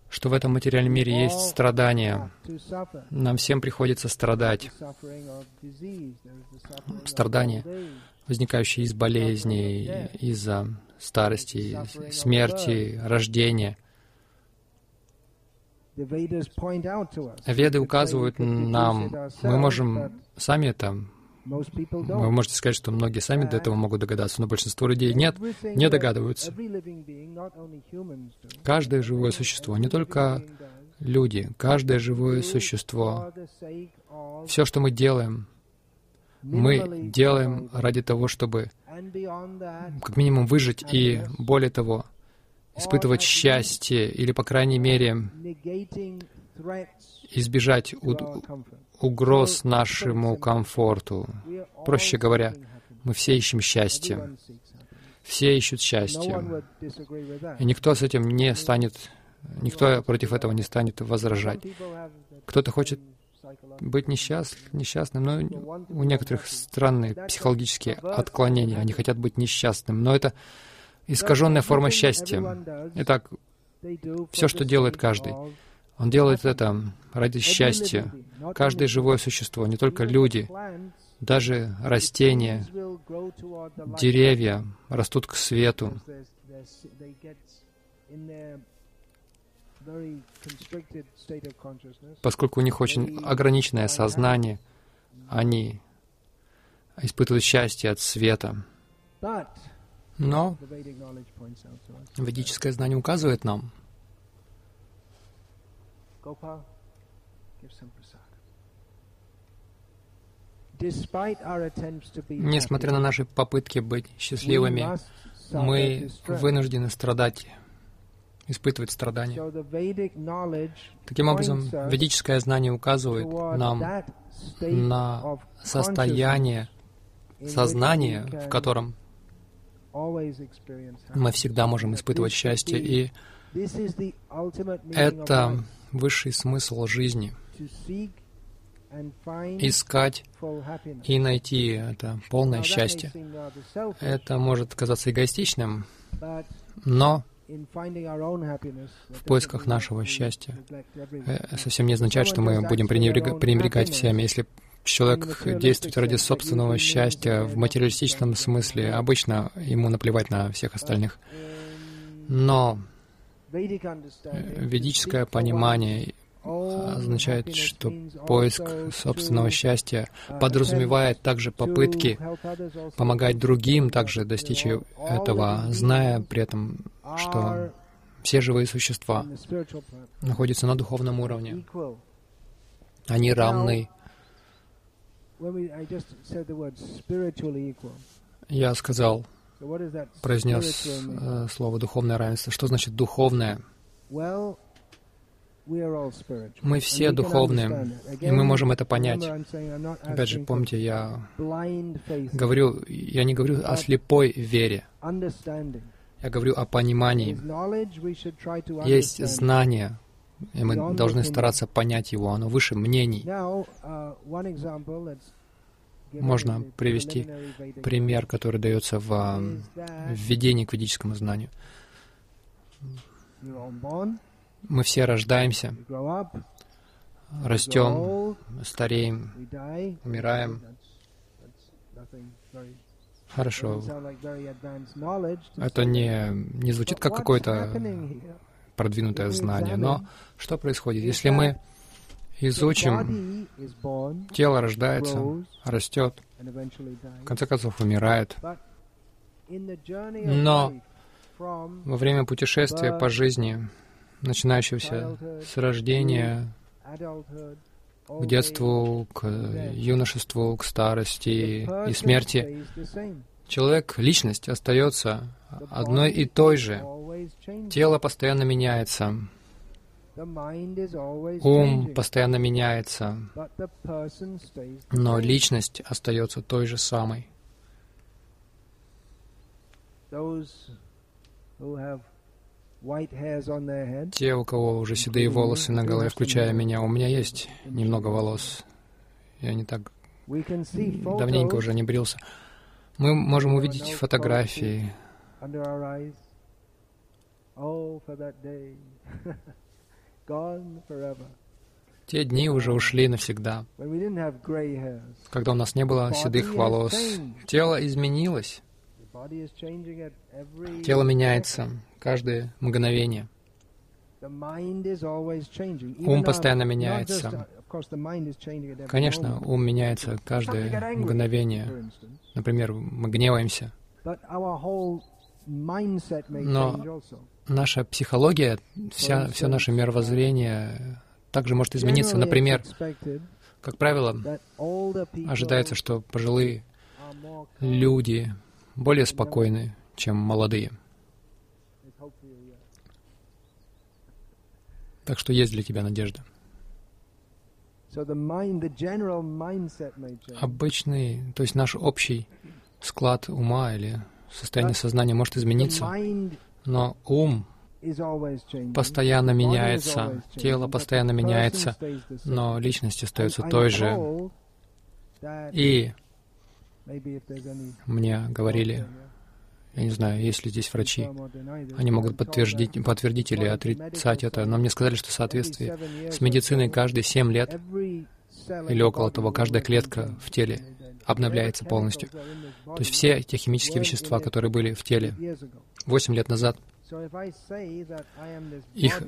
что в этом материальном мире есть страдания. Нам всем приходится страдать. Страдания, возникающие из болезней, из-за старости, смерти, рождения. Веды указывают нам, мы можем сами это вы можете сказать, что многие сами до этого могут догадаться, но большинство людей нет, не догадываются. Каждое живое существо, не только люди, каждое живое существо, все, что мы делаем, мы делаем ради того, чтобы как минимум выжить и, более того, испытывать счастье или, по крайней мере, избежать угроз нашему комфорту. Проще говоря, мы все ищем счастье. Все ищут счастье. И никто с этим не станет, никто против этого не станет возражать. Кто-то хочет быть несчаст, несчастным, но у некоторых странные психологические отклонения. Они хотят быть несчастным, но это искаженная форма счастья. Итак, все, что делает каждый, он делает это ради счастья. Каждое живое существо, не только люди, даже растения, деревья растут к свету. Поскольку у них очень ограниченное сознание, они испытывают счастье от света. Но ведическое знание указывает нам, Несмотря на наши попытки быть счастливыми, мы вынуждены страдать, испытывать страдания. Таким образом, ведическое знание указывает нам на состояние сознания, в котором мы всегда можем испытывать счастье, и это высший смысл жизни. Искать и найти это полное счастье. Это может казаться эгоистичным, но в поисках нашего счастья. э, совсем не означает, что мы будем пренебрегать всеми. Если человек действует ради собственного счастья в материалистичном смысле, обычно ему наплевать на всех остальных. Но ведическое понимание означает, что поиск собственного счастья подразумевает также попытки помогать другим также достичь этого, зная при этом, что все живые существа находятся на духовном уровне. Они равны. Я сказал, произнес э, слово «духовное равенство». Что значит «духовное»? Мы все духовные, и мы можем это понять. Опять же, помните, я говорю, я не говорю о слепой вере. Я говорю о понимании. Есть знание, и мы должны стараться понять его, оно выше мнений. Можно привести пример, который дается в введении к ведическому знанию. Мы все рождаемся, растем, стареем, умираем. Хорошо. Это не, не звучит как какое-то продвинутое знание, но что происходит, если мы изучим, тело рождается, растет, в конце концов умирает, но во время путешествия по жизни, начинающегося с рождения, к детству, к юношеству, к старости и смерти, человек, личность остается одной и той же. Тело постоянно меняется, ум постоянно меняется, но личность остается той же самой. Те, у кого уже седые волосы на голове, включая меня, у меня есть немного волос. Я не так давненько уже не брился. Мы можем увидеть фотографии. Те дни уже ушли навсегда, когда у нас не было седых волос. Тело изменилось. Тело меняется каждое мгновение. Ум постоянно меняется. Конечно, ум меняется каждое мгновение. Например, мы гневаемся. Но наша психология, вся, все наше мировоззрение также может измениться. Например, как правило, ожидается, что пожилые люди более спокойны, чем молодые. Так что есть для тебя надежда. Обычный, то есть наш общий склад ума или состояние сознания может измениться, но ум постоянно меняется, тело постоянно меняется, но личность остается той же. И мне говорили, я не знаю, есть ли здесь врачи, они могут подтвердить, подтвердить или отрицать это, но мне сказали, что в соответствии с медициной каждые 7 лет или около того, каждая клетка в теле обновляется полностью. То есть все те химические вещества, которые были в теле 8 лет назад, их,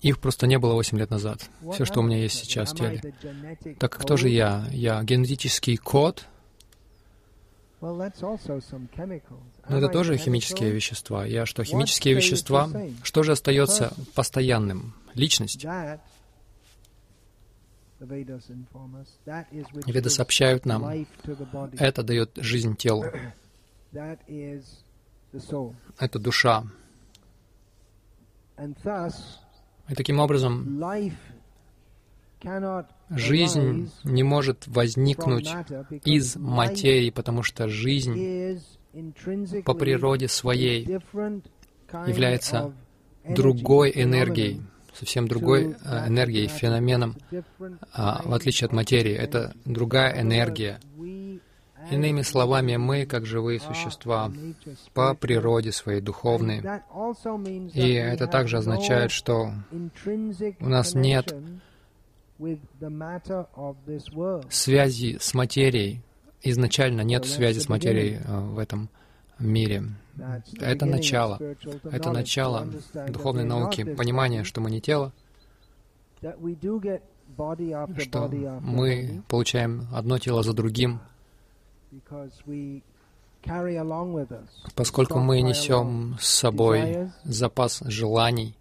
их просто не было 8 лет назад. Все, что у меня есть сейчас в теле. Так как тоже я? Я генетический код, но это тоже химические вещества. Я что, химические вещества? Что же остается постоянным? Личность. Веды сообщают нам, это дает жизнь телу. Это душа. И таким образом, жизнь не может возникнуть из материи, потому что жизнь по природе своей является другой энергией, совсем другой э, энергией, феноменом, а, в отличие от материи. Это другая энергия. Иными словами, мы, как живые существа, по природе своей духовные. И это также означает, что у нас нет связи с материей. Изначально нет связи с материей э, в этом мире. Это начало. Это начало духовной науки, понимание, что мы не тело, что мы получаем одно тело за другим, Поскольку мы несем с собой запас желаний,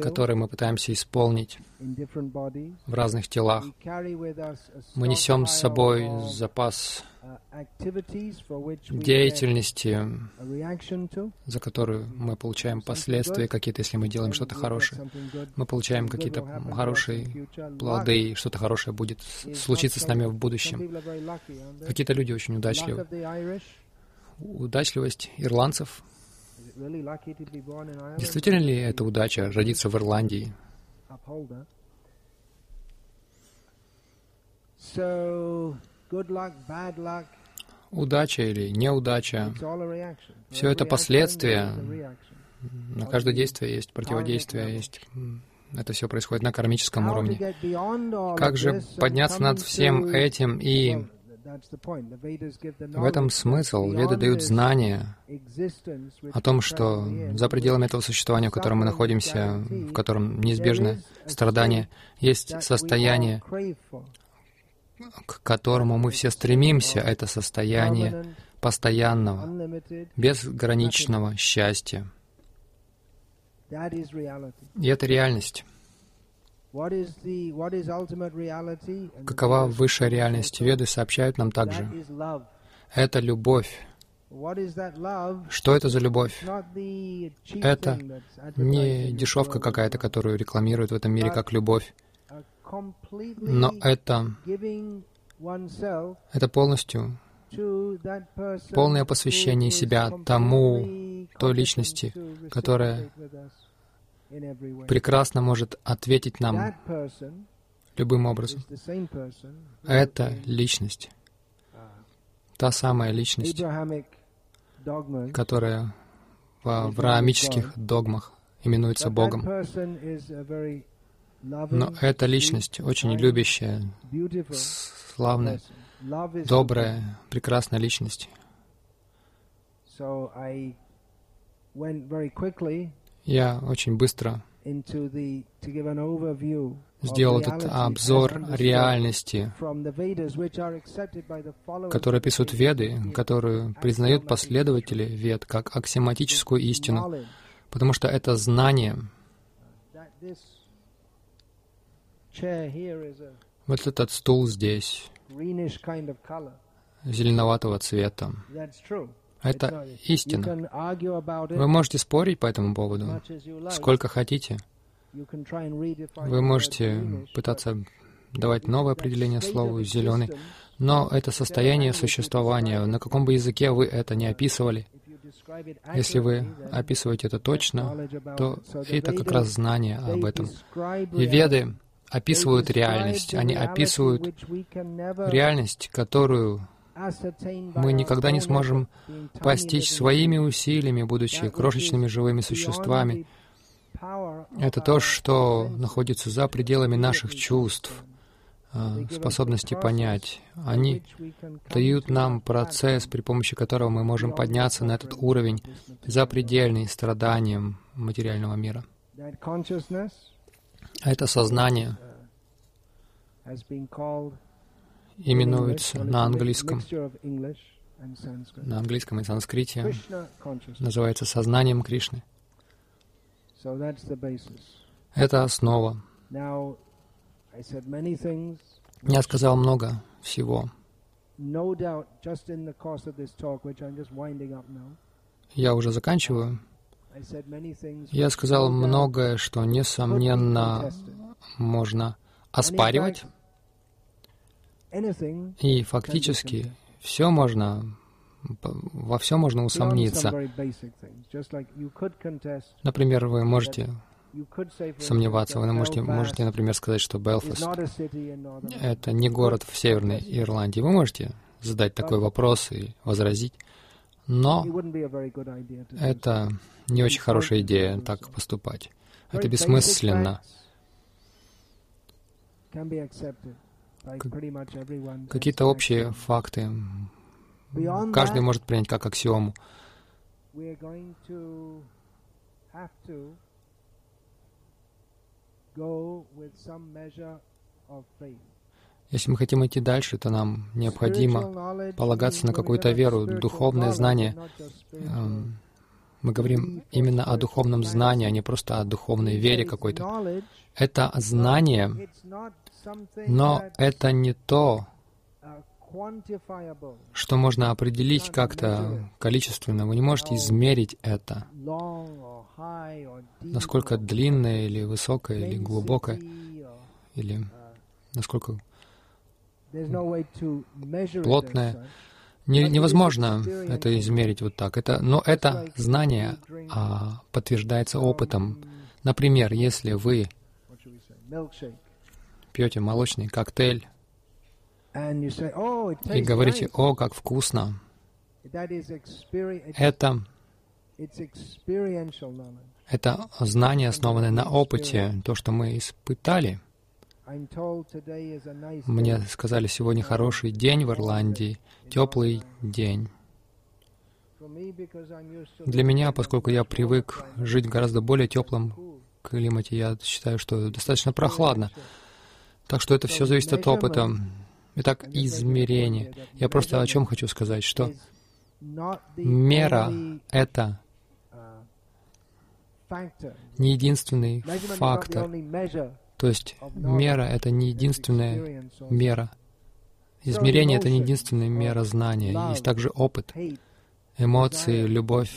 которые мы пытаемся исполнить в разных телах, мы несем с собой запас деятельности, за которую мы получаем последствия какие-то, если мы делаем что-то хорошее. Мы получаем какие-то хорошие плоды, и что-то хорошее будет случиться с нами в будущем. Какие-то люди очень удачливы. Удачливость ирландцев. Действительно ли это удача родиться в Ирландии? So, удача или неудача, все это последствия. На каждое действие есть противодействие, есть это все происходит на кармическом уровне. Как же подняться над всем этим и в этом смысл. Веды дают знания о том, что за пределами этого существования, в котором мы находимся, в котором неизбежно страдание, есть состояние, к которому мы все стремимся, это состояние постоянного, безграничного счастья. И это реальность. Какова высшая реальность? Веды сообщают нам также. Это любовь. Что это за любовь? Это не дешевка какая-то, которую рекламируют в этом мире как любовь. Но это, это полностью полное посвящение себя тому, той личности, которая прекрасно может ответить нам любым образом. Это личность, та самая личность, которая в авраамических догмах именуется Богом. Но эта личность очень любящая, славная, добрая, прекрасная личность. Я очень быстро сделал этот обзор реальности, который описывают Веды, которую признают последователи Вед как аксиоматическую истину, потому что это знание, вот этот стул здесь, зеленоватого цвета. Это истина. Вы можете спорить по этому поводу сколько хотите. Вы можете пытаться давать новое определение слову «зеленый», но это состояние существования, на каком бы языке вы это не описывали, если вы описываете это точно, то это как раз знание об этом. И веды описывают реальность. Они описывают реальность, которую мы никогда не сможем постичь своими усилиями, будучи крошечными живыми существами. Это то, что находится за пределами наших чувств, а, способности понять. Они дают нам процесс, при помощи которого мы можем подняться на этот уровень запредельный страданиям материального мира. Это сознание именуется на английском, на английском и санскрите, называется сознанием Кришны. Это основа. Я сказал много всего. Я уже заканчиваю. Я сказал многое, что, несомненно, можно оспаривать. И фактически все можно, во все можно усомниться. Например, вы можете сомневаться. Вы можете, можете, например, сказать, что Белфаст — это не город в Северной Ирландии. Вы можете задать такой вопрос и возразить. Но это не очень хорошая идея так поступать. Это бессмысленно. Какие-то общие факты каждый может принять как аксиому. Если мы хотим идти дальше, то нам необходимо полагаться на какую-то веру, духовное знание. Эм, мы говорим именно о духовном знании, а не просто о духовной вере какой-то. Это знание, но это не то, что можно определить как-то количественно. Вы не можете измерить это, насколько длинное или высокое, или глубокое, или насколько плотное. Не, невозможно это измерить вот так. Это, но это знание а, подтверждается опытом. Например, если вы пьете молочный коктейль и говорите, о, как вкусно, это, это знание, основанное на опыте, то, что мы испытали. Мне сказали, сегодня хороший день в Ирландии, теплый день. Для меня, поскольку я привык жить в гораздо более теплом климате, я считаю, что достаточно прохладно. Так что это все зависит от опыта. Итак, измерение. Я просто о чем хочу сказать, что мера — это не единственный фактор. То есть мера — это не единственная мера. Измерение — это не единственная мера знания. Есть также опыт, эмоции, любовь,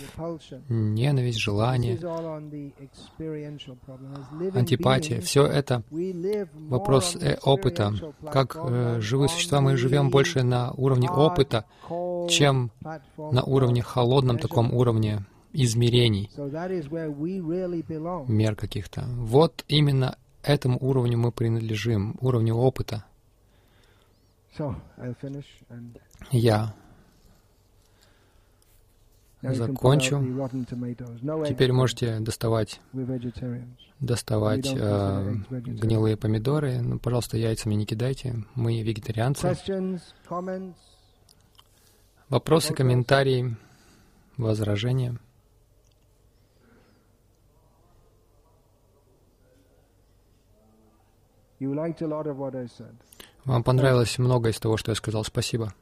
ненависть, желание, антипатия. Все это вопрос э, опыта. Как э, живые существа мы живем больше на уровне опыта, чем на уровне холодном таком уровне измерений, мер каких-то. Вот именно этому уровню мы принадлежим, уровню опыта. Я закончу. Теперь можете доставать, доставать э, гнилые помидоры. Ну, пожалуйста, яйца мне не кидайте. Мы вегетарианцы. Вопросы, комментарии, возражения. Вам понравилось много из того, что я сказал. Спасибо.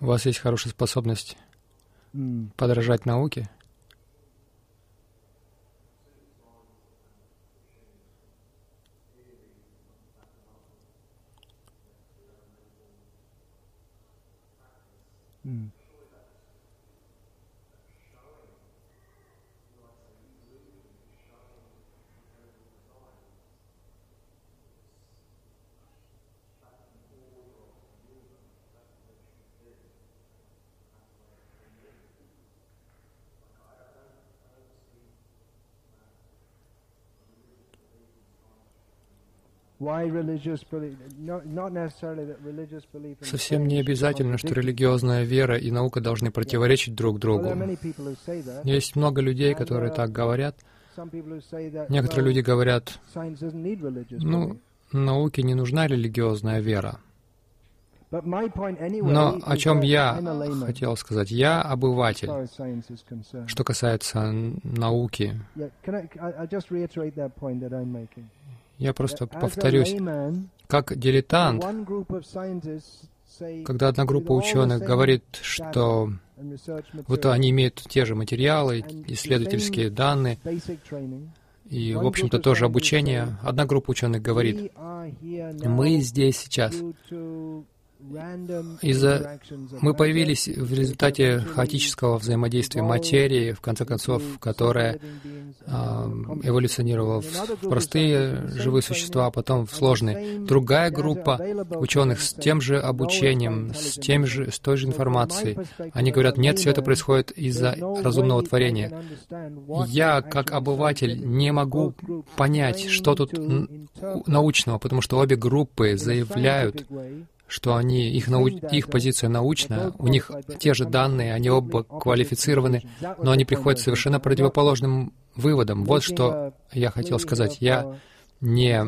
У вас есть хорошая способность подражать науке. Mm. Совсем не обязательно, что религиозная вера и наука должны противоречить друг другу. Есть много людей, которые так говорят. Некоторые люди говорят, ну, науке не нужна религиозная вера. Но о чем я хотел сказать? Я обыватель, что касается науки. Я просто повторюсь, как дилетант, когда одна группа ученых говорит, что вот они имеют те же материалы, исследовательские данные, и, в общем-то, тоже обучение. Одна группа ученых говорит, мы здесь сейчас из-за мы появились в результате хаотического взаимодействия материи, в конце концов, которая э, эволюционировала в простые живые существа, а потом в сложные. Другая группа ученых с тем же обучением, с, тем же, с той же информацией, они говорят, нет, все это происходит из-за разумного творения. Я, как обыватель, не могу понять, что тут научного, потому что обе группы заявляют, что они, их, нау, их позиция научная, у них те же данные, они оба квалифицированы, но они приходят к совершенно противоположным выводам. Вот что я хотел сказать. Я не,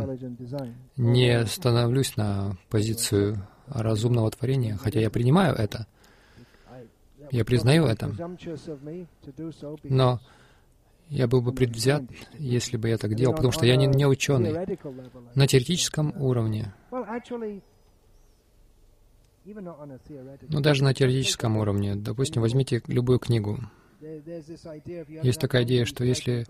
не становлюсь на позицию разумного творения, хотя я принимаю это. Я признаю это. Но я был бы предвзят, если бы я так делал, потому что я не, не ученый. На теоретическом уровне, ну даже на теоретическом уровне, допустим, возьмите любую книгу, есть такая идея, что если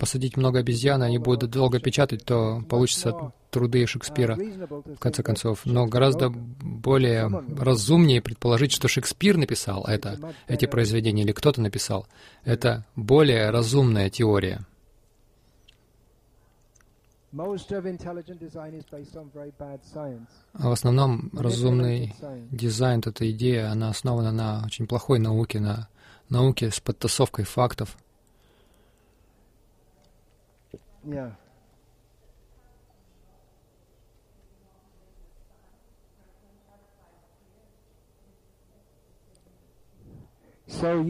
посадить много обезьян, они будут долго печатать, то получится труды Шекспира, в конце концов. Но гораздо более разумнее предположить, что Шекспир написал это, эти произведения, или кто-то написал. Это более разумная теория. В основном разумный дизайн, эта идея, она основана на очень плохой науке, на науки с подтасовкой фактов. Yeah. So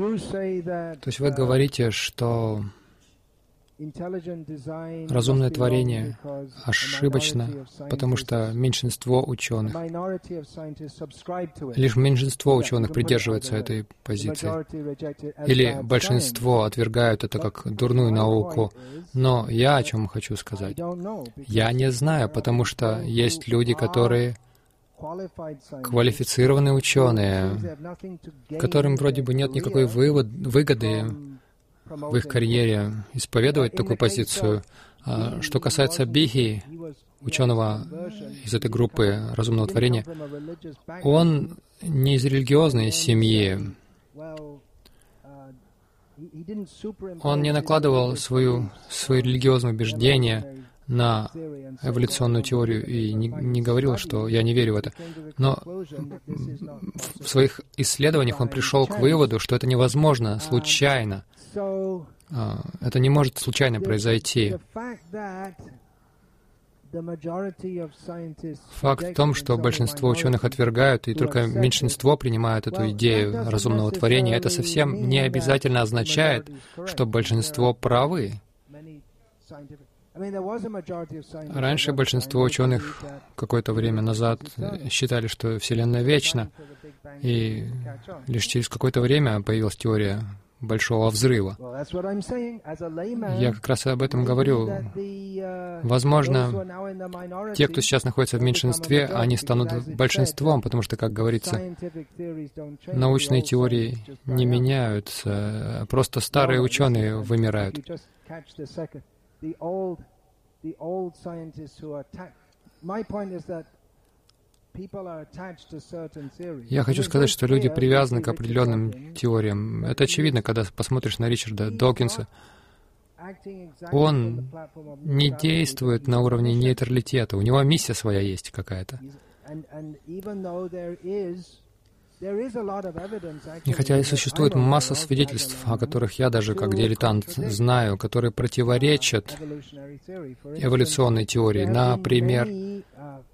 То есть вы uh, говорите, что Разумное творение ошибочно, потому что меньшинство ученых, лишь меньшинство ученых придерживается этой позиции, или большинство отвергают это как дурную науку. Но я о чем хочу сказать? Я не знаю, потому что есть люди, которые квалифицированные ученые, которым вроде бы нет никакой вывод, выгоды в их карьере исповедовать такую позицию. А что касается Бихи, ученого из этой группы разумного творения, он не из религиозной семьи. Он не накладывал свою, свои религиозные убеждения на эволюционную теорию и не, не говорил, что я не верю в это. Но в своих исследованиях он пришел к выводу, что это невозможно случайно. А, это не может случайно произойти. Факт в том, что большинство ученых отвергают, и только меньшинство принимают эту идею разумного творения, это совсем не обязательно означает, что большинство правы. Раньше большинство ученых какое-то время назад считали, что Вселенная вечна, и лишь через какое-то время появилась теория большого взрыва. Я как раз об этом говорю. Uh, Возможно, те, кто сейчас находится в меньшинстве, они станут большинством, потому что, как говорится, научные теории не меняются, просто старые ученые вымирают. My point is that я хочу сказать, что люди привязаны к определенным теориям. Это очевидно, когда посмотришь на Ричарда Докинса. Он не действует на уровне нейтралитета. У него миссия своя есть какая-то. И хотя и существует масса свидетельств, о которых я даже как дилетант знаю, которые противоречат эволюционной теории. Например,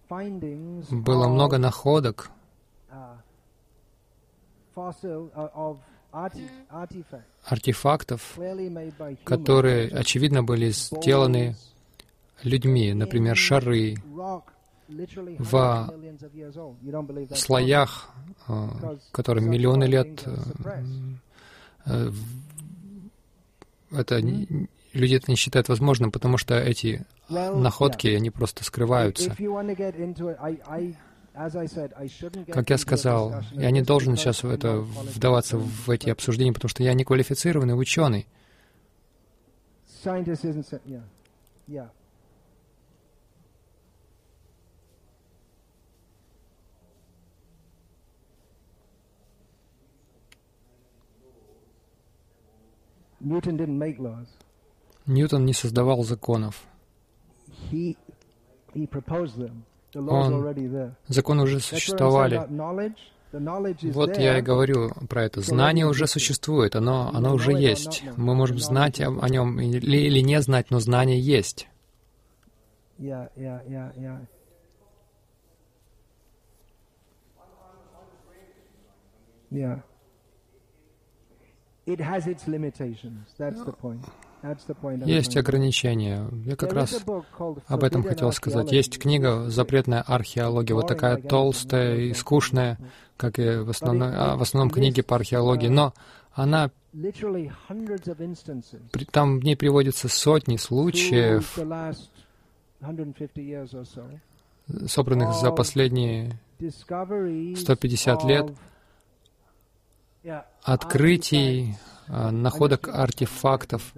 было много находок. артефактов, которые, очевидно, были сделаны людьми, например, шары в слоях, которым миллионы лет это люди это не считают возможным, потому что эти находки, они просто скрываются. Как я сказал, я не должен сейчас в это вдаваться в эти обсуждения, потому что я не квалифицированный ученый. Ньютон не создавал законов. Он, законы уже существовали. Вот я и говорю про это. Знание уже существует, оно, оно уже есть. Мы можем знать о, о нем или, или не знать, но знание есть. Yeah. It has its limitations. That's the point. Есть ограничения. Я как раз об этом хотел сказать. Есть книга «Запретная археология», вот такая толстая и скучная, как и в, основной, а, в основном книге по археологии, но она там в ней приводятся сотни случаев, the last 150 years or so. собранных за последние Discoveries 150 лет, открытий, а, находок артефактов.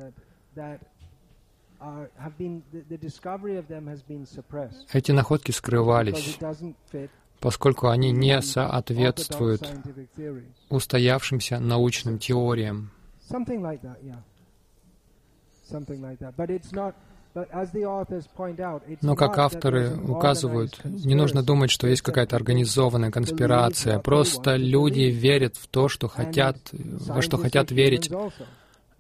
Эти находки скрывались, поскольку они не соответствуют устоявшимся научным теориям. Но, как авторы указывают, не нужно думать, что есть какая-то организованная конспирация. Просто люди верят в то, что хотят, во что хотят верить.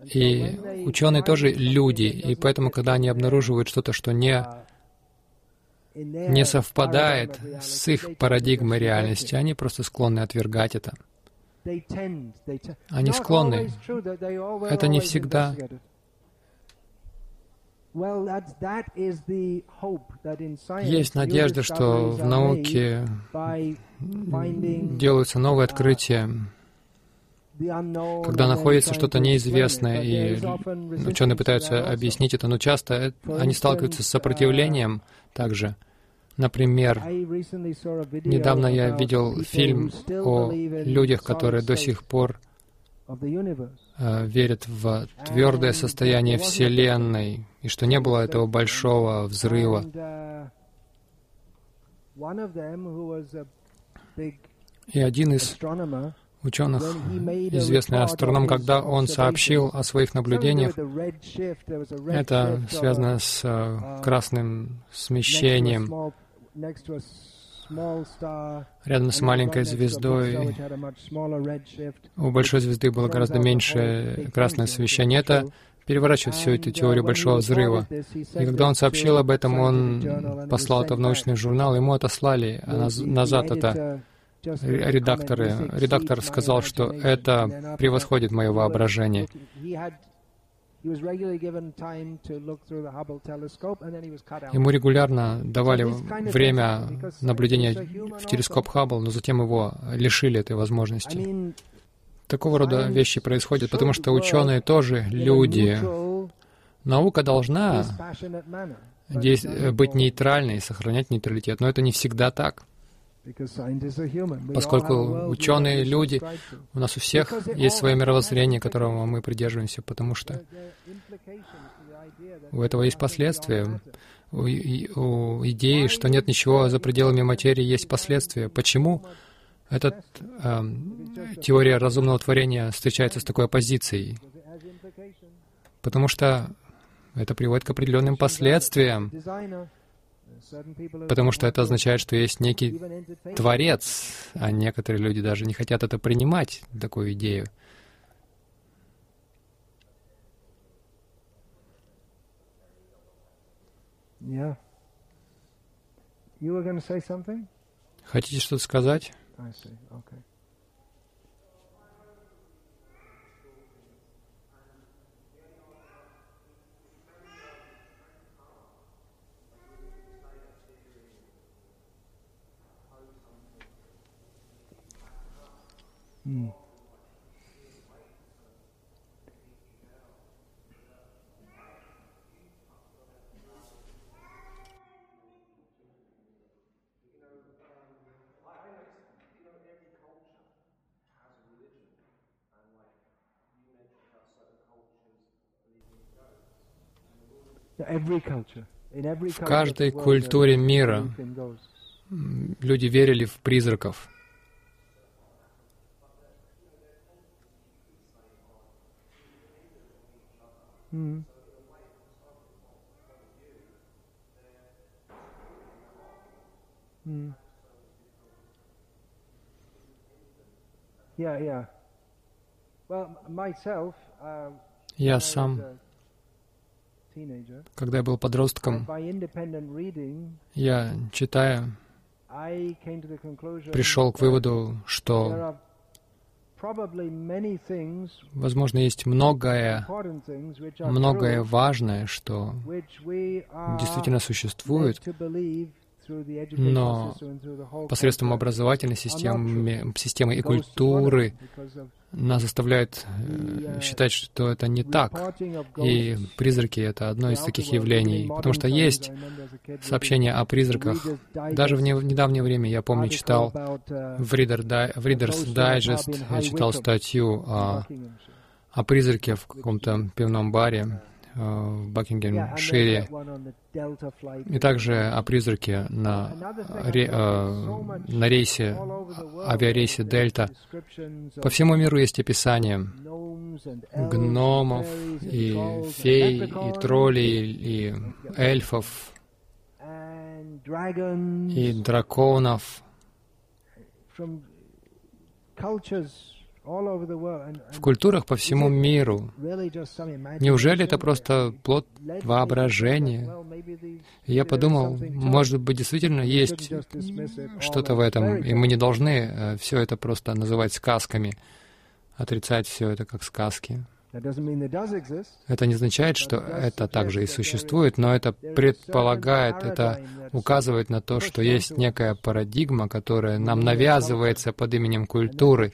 И ученые тоже люди, и поэтому, когда они обнаруживают что-то, что не, uh, не совпадает с их парадигмой реальности, они просто склонны отвергать это. Они склонны. Это не всегда. Есть надежда, что в науке делаются новые открытия, когда находится что-то неизвестное, и ученые пытаются объяснить это, но часто э- они сталкиваются с сопротивлением также. Например, недавно я видел фильм о людях, которые до сих пор э, верят в твердое состояние Вселенной, и что не было этого большого взрыва. И один из ученых, известный астроном, когда он сообщил о своих наблюдениях, это связано с э, красным to a смещением рядом с маленькой звездой. У большой звезды было гораздо меньше красное освещение. Это переворачивает всю эту uh, теорию большого взрыва. И когда он сообщил об этом, он послал это в научный журнал, ему отослали назад это. Редакторы. comment, "This Редактор сказал, что imagination." это превосходит мое воображение. Ему регулярно давали время наблюдения в телескоп Хаббл, но затем его лишили этой возможности. Такого рода вещи происходят, потому что ученые тоже люди. Наука должна быть нейтральной и сохранять нейтралитет, но это не всегда так. Поскольку ученые люди. У нас у всех есть свое мировоззрение, которого мы придерживаемся, потому что у этого есть последствия. У, у идеи, что нет ничего за пределами материи, есть последствия. Почему эта теория разумного творения встречается с такой оппозицией? Потому что это приводит к определенным последствиям, потому что это означает, что есть некий творец, а некоторые люди даже не хотят это принимать, такую идею. Yeah. Хотите что-то сказать? Okay. Hmm. В каждой культуре мира люди верили в призраков. Я сам, когда я был подростком, я, читая, пришел к выводу, что, возможно, есть многое, многое важное, что действительно существует, Но посредством образовательной системы, системы и культуры нас заставляет э, считать, что это не так. И призраки — это одно из таких явлений. Потому что есть сообщения о призраках. Даже в недавнее время, я помню, читал в, Reader, в Reader's Digest, я читал статью о, о призраке в каком-то пивном баре, в Бакингем-Шире, и также о призраке на, ре, э, на рейсе, авиарейсе Дельта. По всему миру есть описания гномов, и фей, и троллей, и эльфов, и драконов, в культурах по всему миру. Неужели это просто плод воображения? И я подумал, может быть, действительно есть что-то в этом, и мы не должны э, все это просто называть сказками, отрицать все это как сказки. Это не означает, что это также и существует, но это предполагает, это указывает на то, что есть некая парадигма, которая нам навязывается под именем культуры,